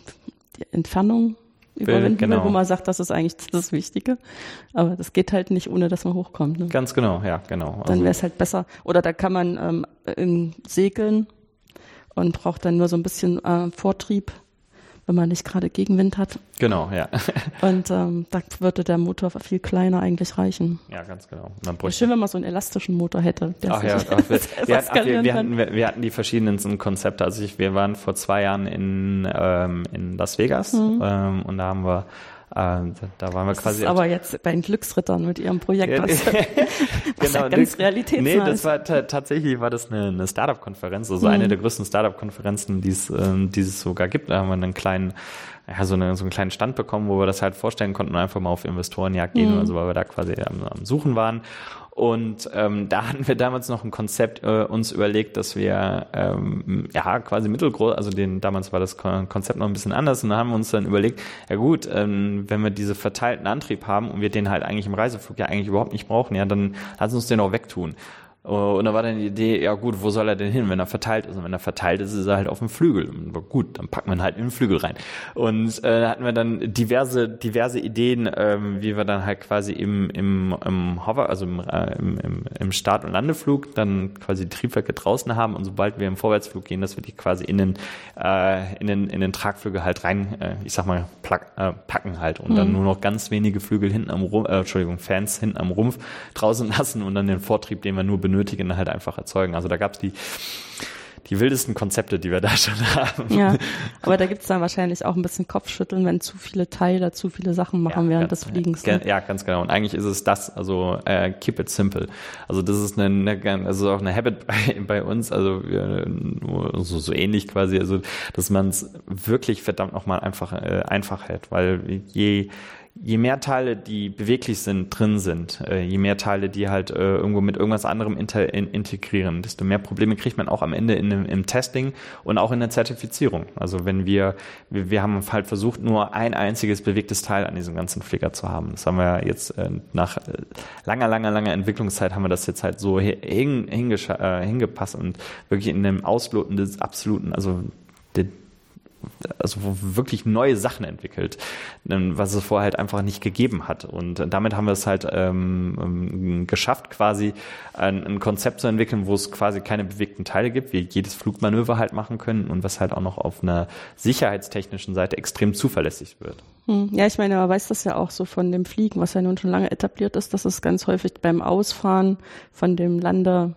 die Entfernung überwinden genau. will, wo man sagt, das ist eigentlich das Wichtige. Aber das geht halt nicht, ohne dass man hochkommt. Ne? Ganz genau, ja, genau. Also dann wäre es halt besser. Oder da kann man ähm, segeln und braucht dann nur so ein bisschen äh, Vortrieb wenn man nicht gerade Gegenwind hat. Genau, ja. Und ähm, da würde der Motor viel kleiner eigentlich reichen. Ja, ganz genau. Man schön, wenn man so einen elastischen Motor hätte. ach ja, ach, wir, wir, hatten, ach, wir, wir, hatten, wir, hatten die verschiedensten Konzepte. Also ich, wir waren vor zwei Jahren in, ähm, in Las Vegas mhm. ähm, und da haben wir ähm, da waren wir das quasi. Ist aber jetzt bei den Glücksrittern mit ihrem Projekt, was, was genau, ja ganz realitätsnah Nee, das war tatsächlich war das eine, eine Startup-Konferenz, also mhm. eine der größten Startup-Konferenzen, die es, ähm, die es sogar gibt. Da haben wir einen kleinen ja, so, eine, so einen kleinen Stand bekommen, wo wir das halt vorstellen konnten und einfach mal auf Investorenjagd gehen, mhm. also weil wir da quasi am, am Suchen waren. Und ähm, da hatten wir damals noch ein Konzept äh, uns überlegt, dass wir ähm, ja quasi mittelgroß, also den damals war das Konzept noch ein bisschen anders und da haben wir uns dann überlegt, ja gut, ähm, wenn wir diese verteilten Antrieb haben und wir den halt eigentlich im Reiseflug ja eigentlich überhaupt nicht brauchen, ja, dann lass uns den auch wegtun. Und da war dann die Idee, ja gut, wo soll er denn hin, wenn er verteilt ist? Und wenn er verteilt ist, ist er halt auf dem Flügel. Und gut, dann packt man halt in den Flügel rein. Und äh, da hatten wir dann diverse, diverse Ideen, ähm, wie wir dann halt quasi im, im, im Hover, also im, äh, im, im Start- und Landeflug dann quasi die Triebwerke draußen haben und sobald wir im Vorwärtsflug gehen, dass wir die quasi in den, äh, in den, in den Tragflügel halt rein, äh, ich sag mal, plack, äh, packen halt und mhm. dann nur noch ganz wenige Flügel hinten am Rumpf, äh, Entschuldigung, Fans hinten am Rumpf draußen lassen und dann den Vortrieb, den wir nur benötigen, benötigen, halt einfach erzeugen. Also da gab es die die wildesten Konzepte, die wir da schon haben. Ja, aber da gibt es dann wahrscheinlich auch ein bisschen Kopfschütteln, wenn zu viele Teile zu viele Sachen machen ja, während des Fliegens. Ne? Ja, ganz genau. Und eigentlich ist es das, also äh, keep it simple. Also das ist eine, eine also auch eine Habit bei, bei uns, also wir, so, so ähnlich quasi, also dass man es wirklich verdammt nochmal einfach äh, einfach hält, weil je je mehr Teile, die beweglich sind, drin sind, äh, je mehr Teile, die halt äh, irgendwo mit irgendwas anderem inter, in, integrieren, desto mehr Probleme kriegt man auch am Ende in, im Testing und auch in der Zertifizierung. Also wenn wir, wir, wir haben halt versucht, nur ein einziges bewegtes Teil an diesem ganzen Flieger zu haben. Das haben wir jetzt äh, nach äh, langer, langer, langer Entwicklungszeit haben wir das jetzt halt so hin, äh, hingepasst und wirklich in dem Ausloten des absoluten, also also wirklich neue Sachen entwickelt, ähm, was es vorher halt einfach nicht gegeben hat. Und damit haben wir es halt ähm, ähm, geschafft, quasi ein, ein, Konzept zu entwickeln, wo es quasi keine bewegten Teile gibt, wie jedes Flugmanöver halt machen können und was halt auch noch auf einer sicherheitstechnischen Seite extrem zuverlässig wird. Hm. Ja, ich meine, man weiß das ja auch so von dem Fliegen, was ja nun schon lange etabliert ist, dass es ganz häufig beim Ausfahren von dem Lander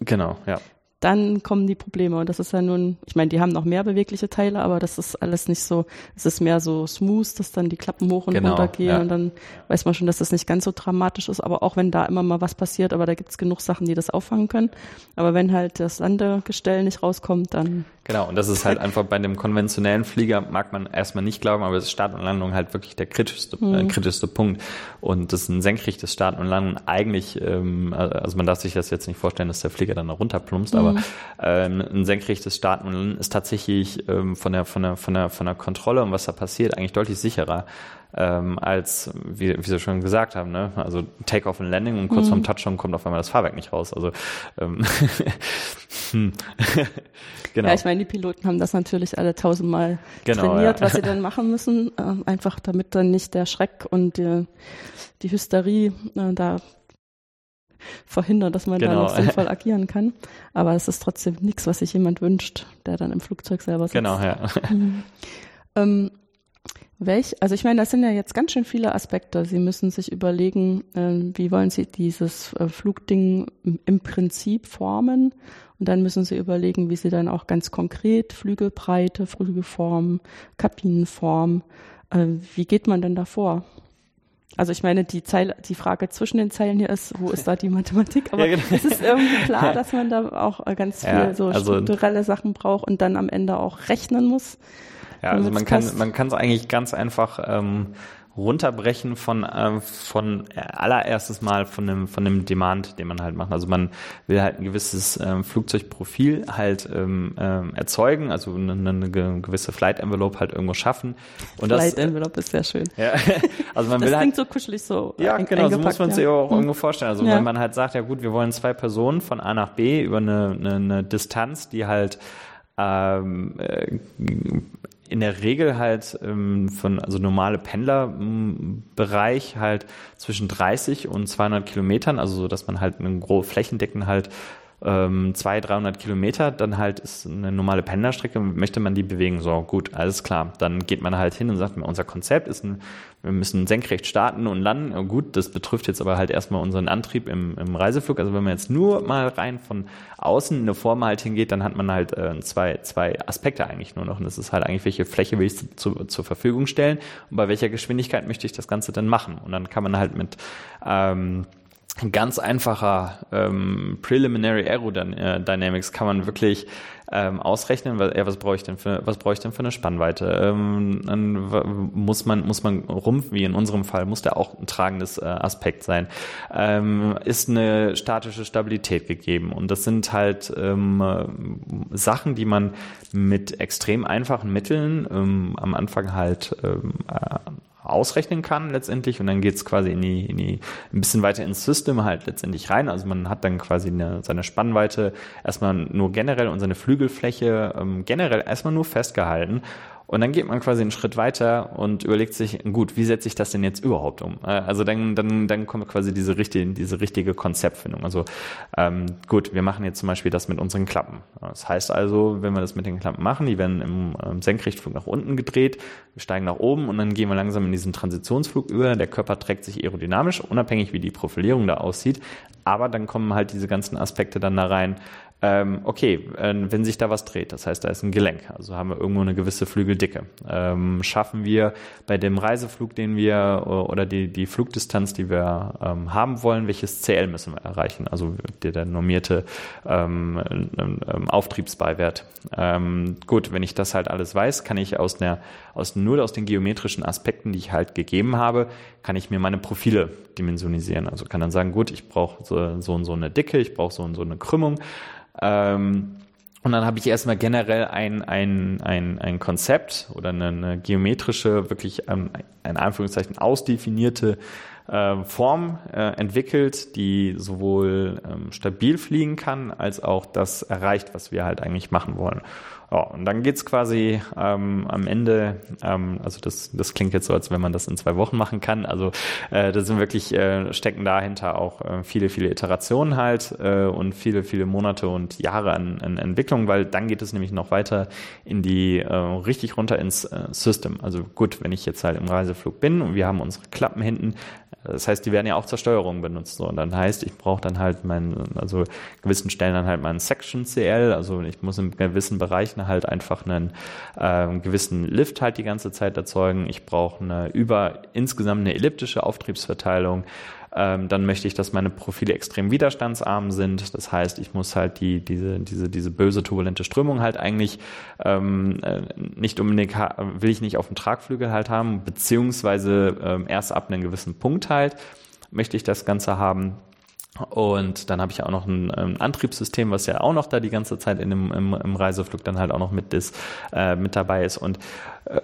Genau, ja dann kommen die Probleme. Und das ist ja nun, ich meine, die haben noch mehr bewegliche Teile, aber das ist alles nicht so, es ist mehr so smooth, dass dann die Klappen hoch und genau, runter gehen ja. und dann weiß man schon, dass das nicht ganz so dramatisch ist, aber auch wenn da immer mal was passiert, aber da gibt es genug Sachen, die das auffangen können. Aber wenn halt das Landegestell nicht rauskommt, dann Genau, und das ist halt einfach bei dem konventionellen Flieger, mag man erstmal nicht glauben, aber das Start und Landung halt wirklich der kritischste, mhm. äh, kritischste Punkt. Und das ist ein senkrechtes Start und Landung eigentlich, ähm, also man darf sich das jetzt nicht vorstellen, dass der Flieger dann runterplumpst, mhm. aber ähm, ein senkrechtes Start und Landen ist tatsächlich ähm, von der, von der, von der, von der Kontrolle und was da passiert eigentlich deutlich sicherer ähm, als, wie, wie Sie schon gesagt haben, ne? also Takeoff und Landing und kurz mhm. vorm Touchdown kommt auf einmal das Fahrwerk nicht raus. Also ähm, hm. genau. Ja, ich meine, die Piloten haben das natürlich alle tausendmal genau, trainiert, ja. was sie dann machen müssen, äh, einfach damit dann nicht der Schreck und die, die Hysterie äh, da verhindern, dass man genau. da noch sinnvoll agieren kann. Aber es ist trotzdem nichts, was sich jemand wünscht, der dann im Flugzeug selber sitzt. Genau, ja. Mhm. Ähm, Welch, also ich meine, das sind ja jetzt ganz schön viele Aspekte. Sie müssen sich überlegen, äh, wie wollen Sie dieses äh, Flugding im Prinzip formen? Und dann müssen Sie überlegen, wie Sie dann auch ganz konkret Flügelbreite, Flügelform, Kabinenform, äh, wie geht man denn da vor? Also ich meine, die Zeile, die Frage zwischen den Zeilen hier ist, wo ist da die Mathematik? Aber ja, genau. es ist irgendwie klar, dass man da auch äh, ganz viel ja, so also strukturelle Sachen braucht und dann am Ende auch rechnen muss. Ja, also man kann man kann es eigentlich ganz einfach ähm, runterbrechen von äh, von allererstes Mal von dem von dem Demand, den man halt macht. Also man will halt ein gewisses ähm, Flugzeugprofil halt ähm, ähm, erzeugen, also eine, eine gewisse Flight Envelope halt irgendwo schaffen. Und Flight das, Envelope ist sehr schön. Ja, also man das will halt so kuschelig so. Ja, genau, so muss man es ja. sich auch hm. irgendwo vorstellen. Also ja. wenn man halt sagt, ja gut, wir wollen zwei Personen von A nach B über eine, eine, eine Distanz, die halt ähm, äh, in der Regel halt ähm, von also normale Pendlerbereich halt zwischen 30 und 200 Kilometern, also so, dass man halt einen großen Flächendecken halt ähm, 200, 300 Kilometer, dann halt ist eine normale Pendlerstrecke, möchte man die bewegen. So, gut, alles klar. Dann geht man halt hin und sagt, unser Konzept ist ein, wir müssen senkrecht starten und landen. Gut, das betrifft jetzt aber halt erstmal unseren Antrieb im, im Reiseflug. Also wenn man jetzt nur mal rein von außen in eine Form halt hingeht, dann hat man halt äh, zwei, zwei Aspekte eigentlich nur noch. Und das ist halt eigentlich, welche Fläche will ich zu, zur Verfügung stellen und bei welcher Geschwindigkeit möchte ich das Ganze dann machen. Und dann kann man halt mit ähm, ganz einfacher ähm, Preliminary Aerodynamics kann man wirklich ähm, ausrechnen, was, ja, was brauche ich denn für was brauche ich denn für eine Spannweite? Ähm, dann muss man muss man Rumpf, wie in unserem Fall, muss der auch ein tragendes äh, Aspekt sein. Ähm, ist eine statische Stabilität gegeben und das sind halt ähm, Sachen, die man mit extrem einfachen Mitteln ähm, am Anfang halt ähm, äh, ausrechnen kann letztendlich und dann geht's quasi in die, in die ein bisschen weiter ins System halt letztendlich rein. Also man hat dann quasi eine, seine Spannweite erstmal nur generell und seine Flügelfläche ähm, generell erstmal nur festgehalten und dann geht man quasi einen Schritt weiter und überlegt sich, gut, wie setze ich das denn jetzt überhaupt um? Äh, also dann, dann, dann kommt quasi diese richtige, diese richtige Konzeptfindung. Also ähm, gut, wir machen jetzt zum Beispiel das mit unseren Klappen. Das heißt also, wenn wir das mit den Klappen machen, die werden im ähm, Senkrechtflug nach unten gedreht, wir steigen nach oben und dann gehen wir langsam in diesen Transitionsflug über. Der Körper trägt sich aerodynamisch, unabhängig wie die Profilierung da aussieht. Aber dann kommen halt diese ganzen Aspekte dann da rein, ähm, okay, äh, wenn sich da was dreht, das heißt, da ist ein Gelenk, also haben wir irgendwo eine gewisse Flügeldicke. Ähm, schaffen wir bei dem Reiseflug, den wir oder die, die Flugdistanz, die wir ähm, haben wollen, welches CL müssen wir erreichen? Also der, der normierte ähm, ähm, Auftriebsbeiwert. Ähm, gut, wenn ich das halt alles weiß, kann ich aus der, aus nur aus den geometrischen Aspekten, die ich halt gegeben habe, kann ich mir meine Profile dimensionisieren. Also kann dann sagen, gut, ich brauche so, so und so eine Dicke, ich brauche so und so eine Krümmung. Ähm, und dann habe ich erstmal generell ein, ein, ein, ein Konzept oder eine, eine geometrische, wirklich ähm, in Anführungszeichen ausdefinierte äh, Form äh, entwickelt, die sowohl ähm, stabil fliegen kann, als auch das erreicht, was wir halt eigentlich machen wollen. Ja, und dann geht's quasi ähm, am Ende, ähm, also das, das klingt jetzt so, als wenn man das in zwei Wochen machen kann. Also äh, da sind wirklich, äh, stecken dahinter auch äh, viele, viele Iterationen halt äh, und viele, viele Monate und Jahre an, an Entwicklung, weil dann geht es nämlich noch weiter in die, äh, richtig runter ins äh, System. Also gut, wenn ich jetzt halt im Reiseflug bin und wir haben unsere Klappen hinten, das heißt, die werden ja auch zur Steuerung benutzt. So. Und dann heißt, ich brauche dann halt meinen, also gewissen Stellen dann halt meinen Section CL, also ich muss in gewissen Bereichen halt einfach einen äh, gewissen Lift halt die ganze Zeit erzeugen. Ich brauche eine über insgesamt eine elliptische Auftriebsverteilung ähm, dann möchte ich, dass meine Profile extrem widerstandsarm sind. Das heißt, ich muss halt die, diese, diese, diese böse turbulente Strömung halt eigentlich ähm, äh, nicht unbedingt, will ich nicht auf dem Tragflügel halt haben, beziehungsweise ähm, erst ab einem gewissen Punkt halt möchte ich das Ganze haben. Und dann habe ich auch noch ein, ähm, Antriebssystem, was ja auch noch da die ganze Zeit in dem, im, im Reiseflug dann halt auch noch mit, ist, äh, mit dabei ist. Und äh,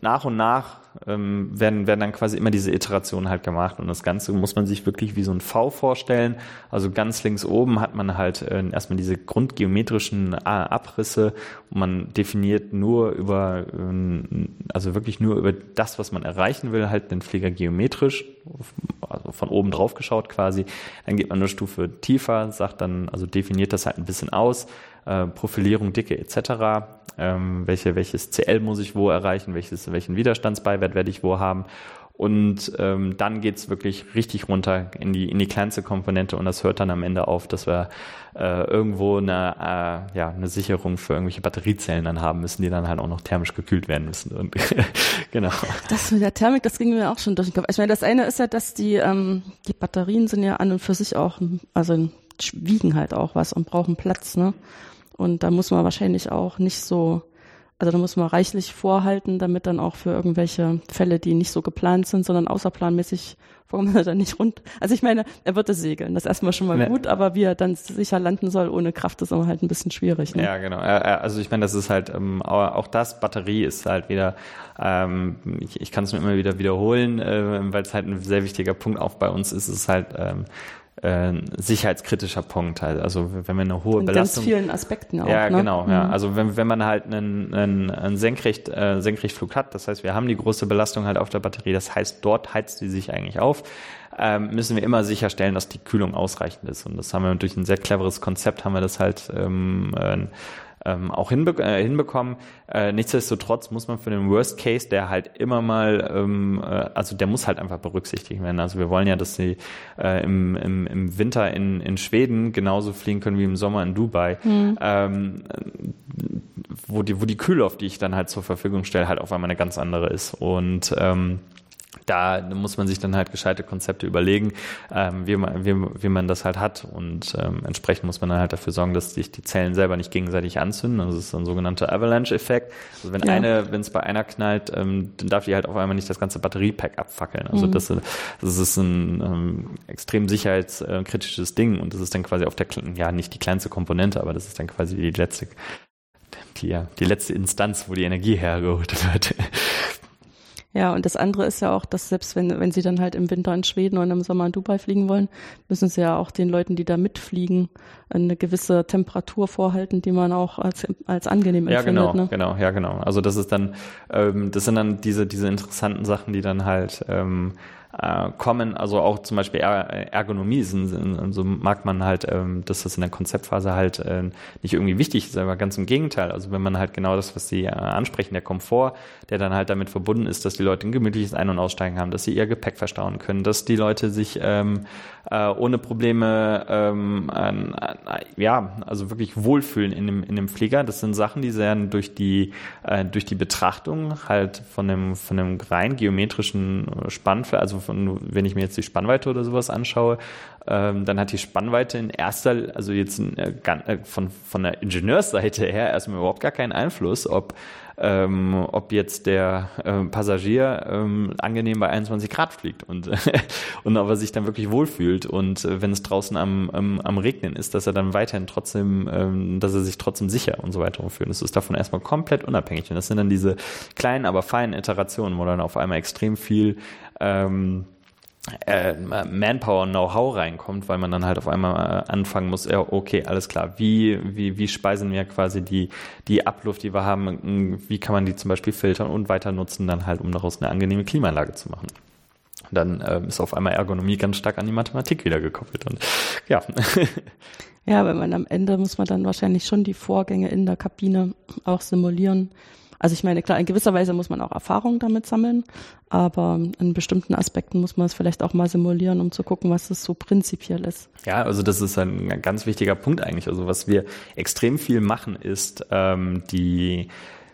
nach und nach ähm, werden, werden dann quasi immer diese Iterationen halt gemacht. Und das Ganze muss man sich wirklich wie so ein V vorstellen. Also ganz links oben hat man halt äh, erstmal diese grundgeometrischen äh, Abrisse und man definiert nur über, äh, also wirklich nur über das, was man erreichen will, halt den Flieger geometrisch, also von oben drauf geschaut quasi. Dann geht man eine Stufe tiefer, sagt dann, also definiert das halt ein bisschen aus äh, Profilierung, Dicke etc. Ähm, welche, welches CL muss ich wo erreichen, welches, welchen Widerstandsbeiwert werde ich wo haben. Und ähm, dann geht's wirklich richtig runter in die, in die kleinste Komponente und das hört dann am Ende auf, dass wir äh, irgendwo eine, äh, ja, eine Sicherung für irgendwelche Batteriezellen dann haben müssen, die dann halt auch noch thermisch gekühlt werden müssen. Und genau. Das mit der Thermik, das ging mir auch schon durch den Kopf. Ich meine, das eine ist ja, dass die, ähm, die Batterien sind ja an und für sich auch, also wiegen halt auch was und brauchen Platz, ne? Und da muss man wahrscheinlich auch nicht so, also da muss man reichlich vorhalten, damit dann auch für irgendwelche Fälle, die nicht so geplant sind, sondern außerplanmäßig warum er dann nicht rund. Also ich meine, er wird es segeln, das ist erstmal schon mal ne. gut, aber wie er dann sicher landen soll ohne Kraft, ist immer halt ein bisschen schwierig. Ne? Ja, genau. Also ich meine, das ist halt, ähm, auch das Batterie ist halt wieder, ähm, ich, ich kann es mir immer wieder wiederholen, äh, weil es halt ein sehr wichtiger Punkt auch bei uns ist, ist halt, ähm, äh, sicherheitskritischer Punkt halt. Also wenn wir eine hohe In Belastung. ganz vielen Aspekten auch. Ja, ne? genau. Ja. Mhm. Also wenn, wenn man halt einen, einen, einen Senkrecht, äh, Senkrechtflug hat, das heißt, wir haben die große Belastung halt auf der Batterie, das heißt, dort heizt sie sich eigentlich auf, ähm, müssen wir immer sicherstellen, dass die Kühlung ausreichend ist. Und das haben wir durch ein sehr cleveres Konzept, haben wir das halt ähm, äh, ähm, auch hinbe äh, hinbekommen. Äh, nichtsdestotrotz muss man für den Worst Case, der halt immer mal, ähm, äh, also der muss halt einfach berücksichtigt werden. Also wir wollen ja, dass sie äh, im, im, im Winter in, in Schweden genauso fliegen können wie im Sommer in Dubai. Mhm. Ähm, wo die, wo die Kühlluft, die ich dann halt zur Verfügung stelle, halt auf einmal eine ganz andere ist. Und ähm, da muss man sich dann halt gescheite Konzepte überlegen, ähm, wie, man, wie, wie man das halt hat. Und ähm, entsprechend muss man dann halt dafür sorgen, dass sich die Zellen selber nicht gegenseitig anzünden. Also das ist ein sogenannter Avalanche-Effekt. Also wenn ja. eine, wenn es bei einer knallt, ähm, dann darf die halt auf einmal nicht das ganze Batteriepack abfackeln. Also mhm. das, das ist ein ähm, extrem sicherheitskritisches Ding und das ist dann quasi auf der, ja nicht die kleinste Komponente, aber das ist dann quasi die letzte, die, die letzte Instanz, wo die Energie hergeholt wird. Ja, und das andere ist ja auch, dass selbst wenn, wenn sie dann halt im Winter in Schweden und im Sommer in Dubai fliegen wollen, müssen sie ja auch den Leuten, die da mitfliegen, eine gewisse Temperatur vorhalten, die man auch als, als angenehm empfindet. Ja, genau, ne? genau, ja, genau. Also das ist dann, ähm, das sind dann diese, diese interessanten Sachen, die dann halt ähm, äh, kommen, also auch zum Beispiel er Ergonomie, sind, sind, so mag man halt, ähm, dass das in der Konzeptphase halt äh, nicht irgendwie wichtig ist, aber ganz im Gegenteil. Also wenn man halt genau das, was Sie äh, ansprechen, der Komfort, der dann halt damit verbunden ist, dass die Leute ein gemütliches Ein- und Aussteigen haben, dass sie ihr Gepäck verstauen können, dass die Leute sich ähm, äh, ohne Probleme ähm, äh, ja, also wirklich wohlfühlen in dem, in dem Flieger. Das sind Sachen, die werden durch die, äh, durch die Betrachtung halt von dem, von dem rein geometrischen Spannfeld, also von, wenn ich mir jetzt die Spannweite oder sowas anschaue, ähm, dann hat die Spannweite in erster, also jetzt äh, von, von der Ingenieursseite her erstmal überhaupt gar keinen Einfluss, ob ähm, ob jetzt der äh, Passagier ähm, angenehm bei 21 Grad fliegt und, und ob er sich dann wirklich wohlfühlt und äh, wenn es draußen am, am, am Regnen ist, dass er dann weiterhin trotzdem, ähm, dass er sich trotzdem sicher und so weiter fühlt. Das ist davon erstmal komplett unabhängig und das sind dann diese kleinen, aber feinen Iterationen, wo dann auf einmal extrem viel ähm, äh, Manpower Know-how reinkommt, weil man dann halt auf einmal äh, anfangen muss, ja, okay, alles klar, wie, wie, wie speisen wir quasi die, die Abluft, die wir haben, wie kann man die zum Beispiel filtern und weiter nutzen, dann halt, um daraus eine angenehme Klimaanlage zu machen. Dann äh, ist auf einmal Ergonomie ganz stark an die Mathematik wieder gekoppelt und ja. Ja, wenn man am Ende muss man dann wahrscheinlich schon die Vorgänge in der Kabine auch simulieren also ich meine, klar, in gewisser Weise muss man auch Erfahrung damit sammeln, aber in bestimmten Aspekten muss man es vielleicht auch mal simulieren, um zu gucken, was es so prinzipiell ist. Ja, also das ist ein ganz wichtiger Punkt eigentlich. Also was wir extrem viel machen, ist ähm, die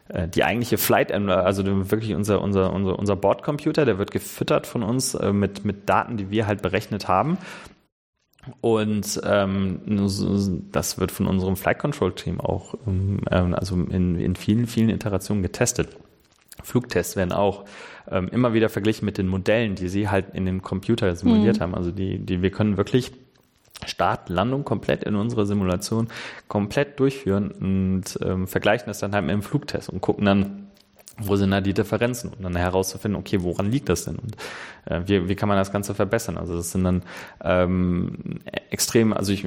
äh, die eigentliche Flight, also wirklich unser, unser, unser, unser Bordcomputer, der wird gefüttert von uns äh, mit, mit Daten, die wir halt berechnet haben. Und ähm, das wird von unserem Flight Control Team auch ähm, also in, in vielen, vielen Iterationen getestet. Flugtests werden auch ähm, immer wieder verglichen mit den Modellen, die sie halt in dem Computer simuliert mhm. haben. Also die, die wir können wirklich Start, Landung komplett in unserer Simulation komplett durchführen und ähm, vergleichen das dann halt mit dem Flugtest und gucken dann, wo sind da die Differenzen, um dann herauszufinden, okay, woran liegt das denn und äh, wie, wie kann man das Ganze verbessern? Also das sind dann ähm, extrem, also ich,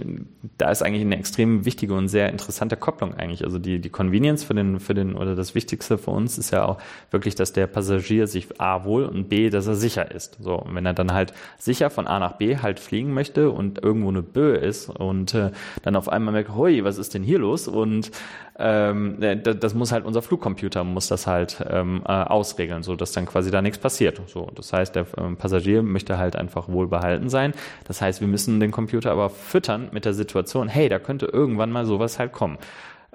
da ist eigentlich eine extrem wichtige und sehr interessante Kopplung eigentlich. Also die, die Convenience für den, für den, oder das Wichtigste für uns ist ja auch wirklich, dass der Passagier sich A wohl und B, dass er sicher ist. So, und wenn er dann halt sicher von A nach B halt fliegen möchte und irgendwo eine Böe ist und äh, dann auf einmal merkt, hui, was ist denn hier los? Und ähm, das muss halt unser Flugcomputer muss das halt ähm, äh, ausregeln, so dass dann quasi da nichts passiert. So, das heißt, der ähm, Passagier möchte halt einfach wohlbehalten sein. Das heißt, wir müssen den Computer aber füttern mit der Situation, hey, da könnte irgendwann mal sowas halt kommen.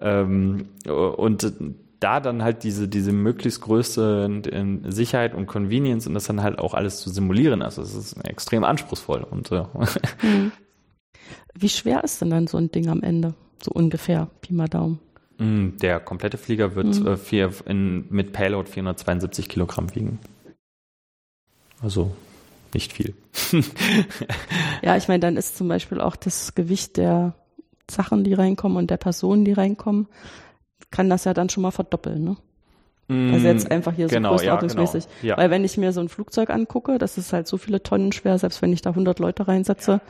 Ähm, und da dann halt diese, diese möglichst größte Sicherheit und Convenience und das dann halt auch alles zu simulieren. Also es ist extrem anspruchsvoll und äh. mhm. Wie schwer ist denn dann so ein Ding am Ende? So ungefähr, Pi mal Daumen. Mm, der komplette Flieger wird mhm. äh, vier, in, mit Payload 472 Kilogramm wiegen. Also nicht viel. ja, ich meine, dann ist zum Beispiel auch das Gewicht der Sachen, die reinkommen und der Personen, die reinkommen, kann das ja dann schon mal verdoppeln, ne? Also jetzt einfach hier genau, so größenordnungsmäßig. Ja, genau, ja. Weil wenn ich mir so ein Flugzeug angucke, das ist halt so viele Tonnen schwer, selbst wenn ich da 100 Leute reinsetze, ja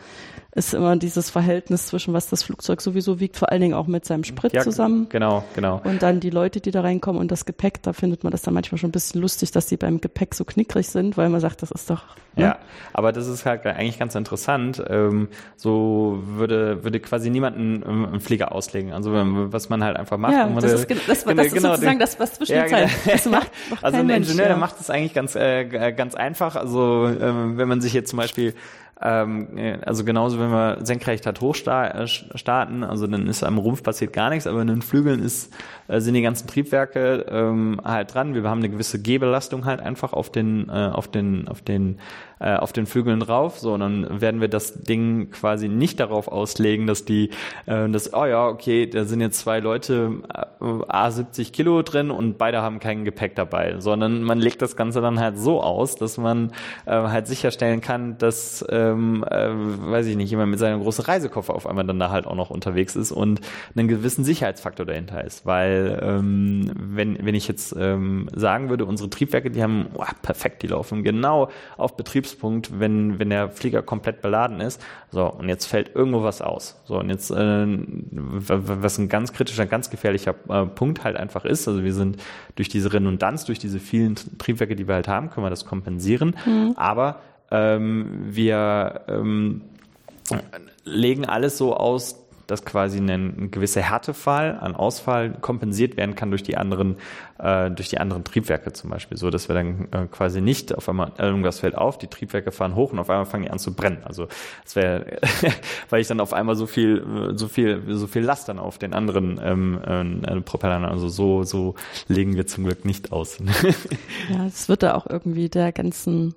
ist immer dieses Verhältnis zwischen, was das Flugzeug sowieso wiegt, vor allen Dingen auch mit seinem Sprit ja, zusammen. Genau, genau. Und dann die Leute, die da reinkommen und das Gepäck, da findet man das dann manchmal schon ein bisschen lustig, dass die beim Gepäck so knickrig sind, weil man sagt, das ist doch. Ne? Ja, aber das ist halt eigentlich ganz interessant. Ähm, so würde, würde quasi niemanden einen Flieger auslegen. Also was man halt einfach macht. Ja, das, ist, das, das genau, ist sozusagen das, was zwischen ja, genau. das macht, macht Also ein Ingenieur, Mensch, ja. der macht das eigentlich ganz, äh, ganz einfach. Also ähm, wenn man sich jetzt zum Beispiel also genauso, wenn wir senkrecht hat hochstarten, also dann ist am Rumpf passiert gar nichts, aber in den Flügeln ist, äh, sind die ganzen Triebwerke ähm, halt dran. Wir haben eine gewisse Gehbelastung halt einfach auf den, äh, auf den, auf den äh, auf den Flügeln drauf, so und dann werden wir das Ding quasi nicht darauf auslegen, dass die, äh, das, oh ja, okay, da sind jetzt zwei Leute äh, A 70 Kilo drin und beide haben kein Gepäck dabei, sondern man legt das Ganze dann halt so aus, dass man äh, halt sicherstellen kann, dass, ähm, äh, weiß ich nicht, jemand mit seinem großen Reisekoffer auf einmal dann da halt auch noch unterwegs ist und einen gewissen Sicherheitsfaktor dahinter ist, weil ähm, wenn, wenn ich jetzt ähm, sagen würde, unsere Triebwerke, die haben oh, perfekt, die laufen genau auf Betrieb Betriebspunkt, wenn, wenn der Flieger komplett beladen ist. So, und jetzt fällt irgendwo was aus. So, und jetzt, äh, was ein ganz kritischer, ganz gefährlicher äh, Punkt halt einfach ist, also wir sind durch diese Redundanz, durch diese vielen Triebwerke, die wir halt haben, können wir das kompensieren. Mhm. Aber Ähm, wir ähm, legen alles so aus, dass quasi ein, ein gewisser Härtefall an Ausfall kompensiert werden kann durch die anderen, äh, durch die anderen Triebwerke zum Beispiel, so dass wir dann äh, quasi nicht auf einmal irgendwas fällt auf, die Triebwerke fahren hoch und auf einmal fangen die an zu brennen. Also es wäre, weil ich dann auf einmal so viel, so viel, so viel Last dann auf den anderen ähm, äh, Propellern, also so, so legen wir zum Glück nicht aus. ja, es wird da auch irgendwie der ganzen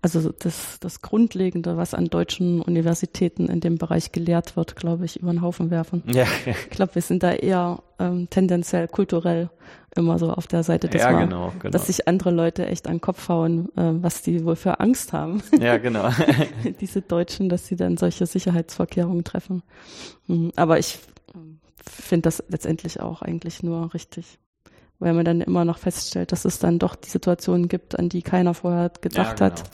also das, das Grundlegende, was an deutschen Universitäten in dem Bereich gelehrt wird, glaube ich, über den Haufen werfen. Ja. Ich glaube, wir sind da eher ähm, tendenziell kulturell immer so auf der Seite, dass, ja, man, genau, genau. dass sich andere Leute echt an den Kopf hauen, äh, was die wohl für Angst haben. Ja, genau. Diese Deutschen, dass sie dann solche Sicherheitsvorkehrungen treffen. Mhm. Aber ich ähm, finde das letztendlich auch eigentlich nur richtig weil man dann immer noch feststellt, dass es dann doch die Situationen gibt, an die keiner vorher gedacht ja, genau. hat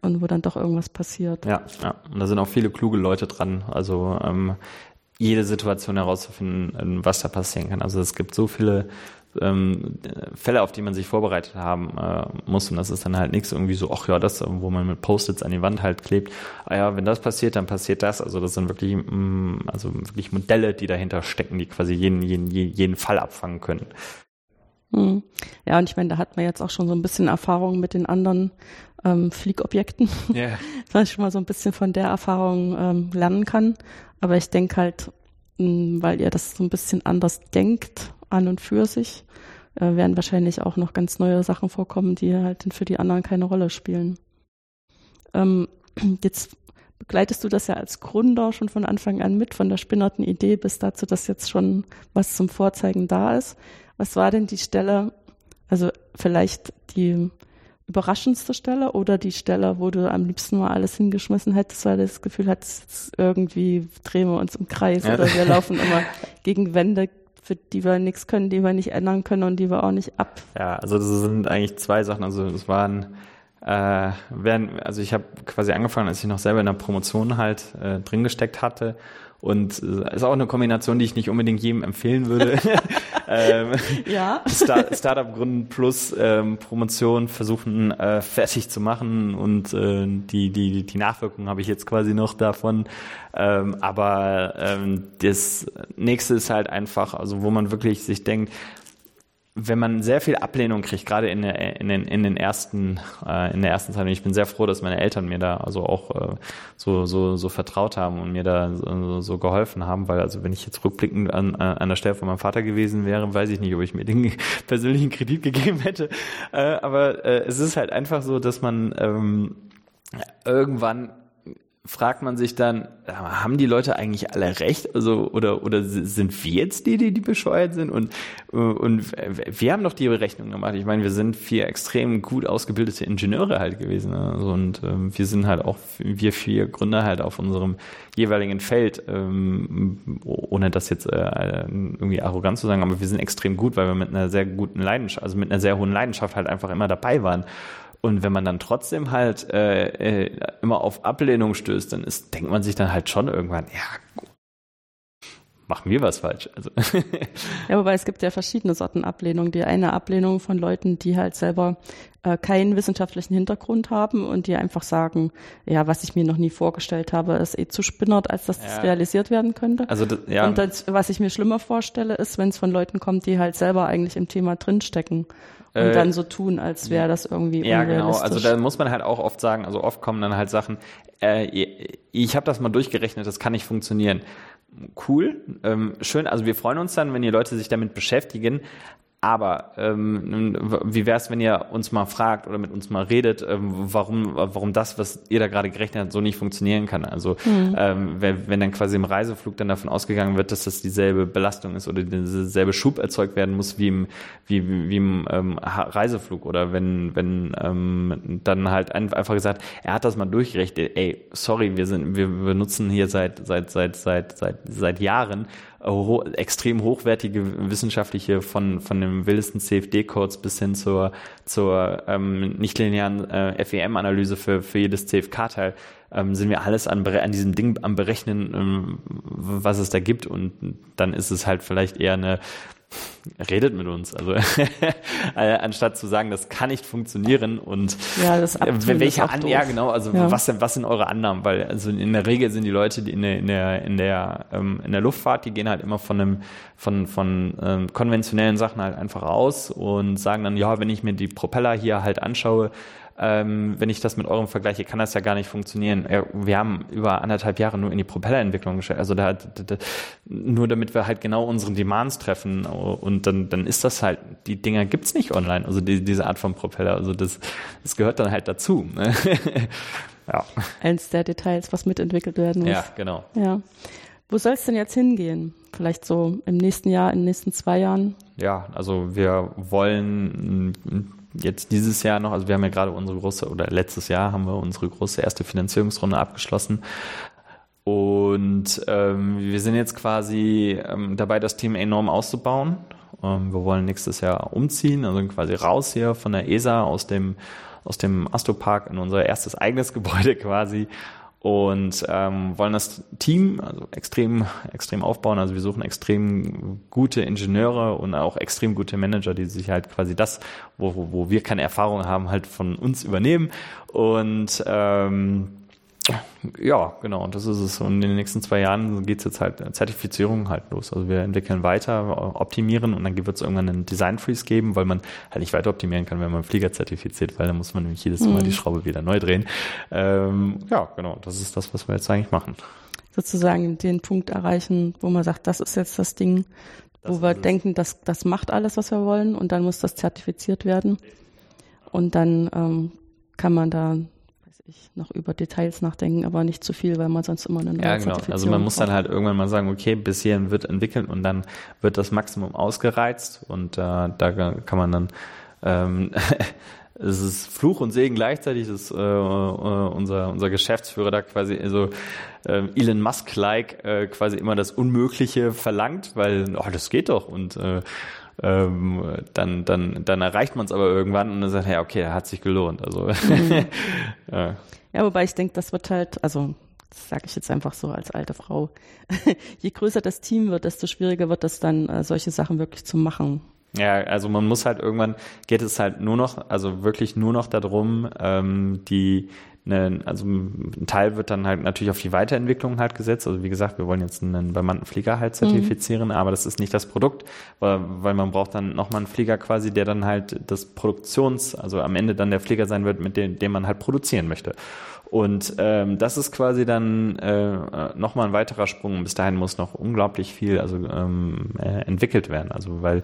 und wo dann doch irgendwas passiert. Ja, ja. Und da sind auch viele kluge Leute dran. Also ähm, jede Situation herauszufinden, was da passieren kann. Also es gibt so viele ähm, Fälle, auf die man sich vorbereitet haben äh, muss. Und das ist dann halt nichts irgendwie so, ach ja, das, wo man mit Post-its an die Wand halt klebt. Ah ja, wenn das passiert, dann passiert das. Also das sind wirklich, mh, mm, also wirklich Modelle, die dahinter stecken, die quasi jeden, jeden, jeden Fall abfangen können. Hm. Ja, und ich meine, da hat man jetzt auch schon so ein bisschen Erfahrung mit den anderen ähm, Fliegobjekten, yeah. dass ich schon mal so ein bisschen von der Erfahrung ähm, lernen kann. Aber ich denke halt, mh, hm, weil ihr das so ein bisschen anders denkt an und für sich, äh, werden wahrscheinlich auch noch ganz neue Sachen vorkommen, die halt für die anderen keine Rolle spielen. Ähm, jetzt begleitest du das ja als Gründer schon von Anfang an mit, von der spinnerten Idee bis dazu, dass jetzt schon was zum Vorzeigen da ist. Was war denn die Stelle, also vielleicht die überraschendste Stelle oder die Stelle, wo du am liebsten mal alles hingeschmissen hättest, weil du das Gefühl hattest, irgendwie drehen wir uns im Kreis ja. oder wir laufen immer gegen Wände, für die wir nichts können, die wir nicht ändern können und die wir auch nicht ab. Ja, also das sind eigentlich zwei Sachen. Also es waren äh, während, also ich habe quasi angefangen, als ich noch selber in der Promotion halt äh, drin gesteckt hatte und äh, ist auch eine Kombination, die ich nicht unbedingt jedem empfehlen würde. ähm, ja. Start Startup gründen plus ähm, Promotion versuchen äh, fertig zu machen und äh, die, die, die Nachwirkungen habe ich jetzt quasi noch davon. Ähm, aber ähm, das nächste ist halt einfach, also wo man wirklich sich denkt, wenn man sehr viel Ablehnung kriegt, gerade in, der, in, den, in den ersten, äh, in der ersten Zeit, und ich bin sehr froh, dass meine Eltern mir da also auch äh, so, so, so vertraut haben und mir da so, so geholfen haben, weil also wenn ich jetzt rückblickend an, an der Stelle von meinem Vater gewesen wäre, weiß ich nicht, ob ich mir den persönlichen Kredit gegeben hätte. Äh, aber äh, es ist halt einfach so, dass man ähm, irgendwann fragt man sich dann, haben die Leute eigentlich alle recht? Also, oder, oder sind wir jetzt die, die, die bescheuert sind? Und, und wir haben doch die Berechnung gemacht. Ich meine, wir sind vier extrem gut ausgebildete Ingenieure halt gewesen. Also, und ähm, wir sind halt auch, wir vier Gründer halt auf unserem jeweiligen Feld, ähm, ohne das jetzt äh, irgendwie arrogant zu sagen, aber wir sind extrem gut, weil wir mit einer sehr guten Leidenschaft, also mit einer sehr hohen Leidenschaft halt einfach immer dabei waren. Und wenn man dann trotzdem halt äh, äh, immer auf Ablehnung stößt, dann ist, denkt man sich dann halt schon irgendwann, ja, machen wir was falsch. Also. ja, wobei es gibt ja verschiedene Sorten Ablehnung. Die eine Ablehnung von Leuten, die halt selber äh, keinen wissenschaftlichen Hintergrund haben und die einfach sagen, ja, was ich mir noch nie vorgestellt habe, ist eh zu spinnert, als dass das realisiert werden könnte. Also das, ja. Und das, was ich mir schlimmer vorstelle, ist, wenn es von Leuten kommt, die halt selber eigentlich im Thema drinstecken und äh, dann so tun, als wäre das irgendwie Ja, genau. Also da muss man halt auch oft sagen, also oft kommen dann halt Sachen, äh, ich habe das mal durchgerechnet, das kann nicht funktionieren. Cool, ähm, schön. Also wir freuen uns dann, wenn die Leute sich damit beschäftigen. Aber ähm, wie wäre es, wenn ihr uns mal fragt oder mit uns mal redet, ähm, warum, warum das, was ihr da gerade gerechnet habt, so nicht funktionieren kann? Also mhm. ähm, wenn, wenn dann quasi im Reiseflug dann davon ausgegangen wird, dass das dieselbe Belastung ist oder dieselbe Schub erzeugt werden muss wie im, wie, wie im ähm, Reiseflug oder wenn, wenn ähm, dann halt einfach gesagt, er hat das mal durchgerechnet, ey, sorry, wir sind, wir benutzen hier seit, seit, seit, seit, seit, seit Jahren ho extrem hochwertige wissenschaftliche von, von dem wildesten CFD-Codes bis hin zur, zur ähm, nichtlinearen äh, FEM-Analyse für, für jedes CFK-Teil ähm, sind wir alles an, an diesem Ding am Berechnen, ähm, was es da gibt. Und dann ist es halt vielleicht eher eine redet mit uns. Also äh, anstatt zu sagen, das kann nicht funktionieren und ja, das Abtun, welche das an, ja genau, also ja. was was sind eure Annahmen? Weil also in der Regel sind die Leute, die in der in der in der ähm, in der Luftfahrt, die gehen halt immer von einem von von ähm, konventionellen Sachen halt einfach aus und sagen dann ja, wenn ich mir die Propeller hier halt anschaue, ähm, wenn ich das mit eurem vergleiche, kann das ja gar nicht funktionieren. Wir haben über anderthalb Jahre nur in die Propellerentwicklung gestellt, also da, da, da, nur damit wir halt genau unseren Demands treffen und dann, dann ist das halt, die Dinger gibt's nicht online, also die, diese Art von Propeller, also das, das gehört dann halt dazu. Ne? ja. Eins der Details, was mitentwickelt werden muss. Ja, genau. Ja. Wo soll es denn jetzt hingehen? Vielleicht so im nächsten Jahr, in den nächsten zwei Jahren? Ja, also wir wollen jetzt dieses Jahr noch, also wir haben ja gerade unsere große, oder letztes Jahr haben wir unsere große erste Finanzierungsrunde abgeschlossen. Und ähm, wir sind jetzt quasi ähm, dabei, das Team enorm auszubauen. Ähm, wir wollen nächstes Jahr umziehen, also quasi raus hier von der ESA aus dem aus dem Astropark in unser erstes eigenes Gebäude quasi und ähm, wollen das Team also extrem extrem aufbauen. Also wir suchen extrem gute Ingenieure und auch extrem gute Manager, die sich halt quasi das, wo, wo, wo wir keine Erfahrung haben, halt von uns übernehmen und ähm, ja, genau, und das ist es. Und in den nächsten zwei Jahren geht es jetzt halt Zertifizierung halt los. Also wir entwickeln weiter, optimieren und dann wird es irgendwann einen Design Freeze geben, weil man halt nicht weiter optimieren kann, wenn man Flieger zertifiziert, weil dann muss man nämlich jedes Mal mhm. die Schraube wieder neu drehen. Ähm, ja, genau, das ist das, was wir jetzt eigentlich machen. Sozusagen den Punkt erreichen, wo man sagt, das ist jetzt das Ding, das wo wir denken, dass das macht alles, was wir wollen und dann muss das zertifiziert werden. Und dann ähm, kann man da ich, noch über Details nachdenken, aber nicht zu viel, weil man sonst immer eine neue Ja, genau. Also man muss dann halt irgendwann mal sagen, okay, bis hierhin wird entwickelt und dann wird das Maximum ausgereizt und äh, da kann man dann ähm, es ist Fluch und Segen gleichzeitig, dass äh, äh, unser, unser Geschäftsführer da quasi so äh, Elon Musk-like äh, quasi immer das Unmögliche verlangt, weil, oh, das geht doch und äh, ähm, dann, dann, dann erreicht man es aber irgendwann und dann sagt, ja, okay, hat sich gelohnt. Also mhm. ja. ja, wobei ich denke, das wird halt, also das sage ich jetzt einfach so als alte Frau, je größer das Team wird, desto schwieriger wird es dann, äh, solche Sachen wirklich zu machen. Ja, also man muss halt irgendwann, geht es halt nur noch, also wirklich nur noch darum, ähm, die, eine, also ein Teil wird dann halt natürlich auf die Weiterentwicklung halt gesetzt. Also wie gesagt, wir wollen jetzt einen bemannten Flieger halt zertifizieren, mhm. aber das ist nicht das Produkt, weil, weil man braucht dann nochmal einen Flieger quasi, der dann halt das Produktions, also am Ende dann der Flieger sein wird, mit dem, dem man halt produzieren möchte. Und ähm, das ist quasi dann äh, nochmal ein weiterer Sprung. Bis dahin muss noch unglaublich viel also ähm, äh, entwickelt werden. Also weil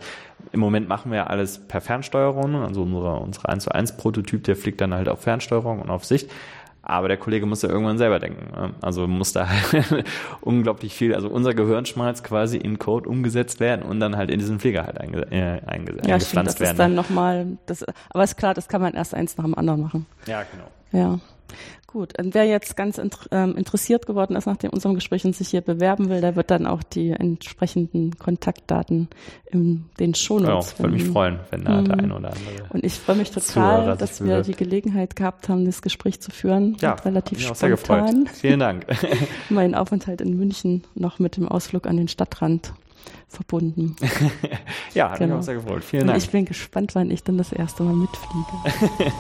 im Moment machen wir alles per Fernsteuerung. Also unsere, unsere 1 zu 1 Prototyp, der fliegt dann halt auf Fernsteuerung und auf Sicht. Aber der Kollege muss ja irgendwann selber denken. Ne? Also muss da unglaublich viel, also unser Gehirnschmalz quasi in Code umgesetzt werden und dann halt in diesen Flieger halt einge, äh, einge ja, eingepflanzt stimmt, das werden. Ist dann nochmal, das, aber ist klar, das kann man erst eins nach dem anderen machen. Ja, genau. Ja. Gut, und wer jetzt ganz ähm, interessiert geworden ist nach dem, unserem Gespräch und sich hier bewerben will, der wird dann auch die entsprechenden Kontaktdaten in den Shownotes ja, würde mich freuen, wenn da mhm. der eine oder andere. Und ich freue mich total, dass wir die Gelegenheit gehabt haben, das Gespräch zu führen. Ja, relativ mich spontan. Auch sehr gefreut. Vielen Dank. mein Aufenthalt in München noch mit dem Ausflug an den Stadtrand verbunden. ja, hat genau. mich auch sehr gefreut. Vielen Dank. Und ich bin gespannt, wann ich dann das erste Mal mitfliege.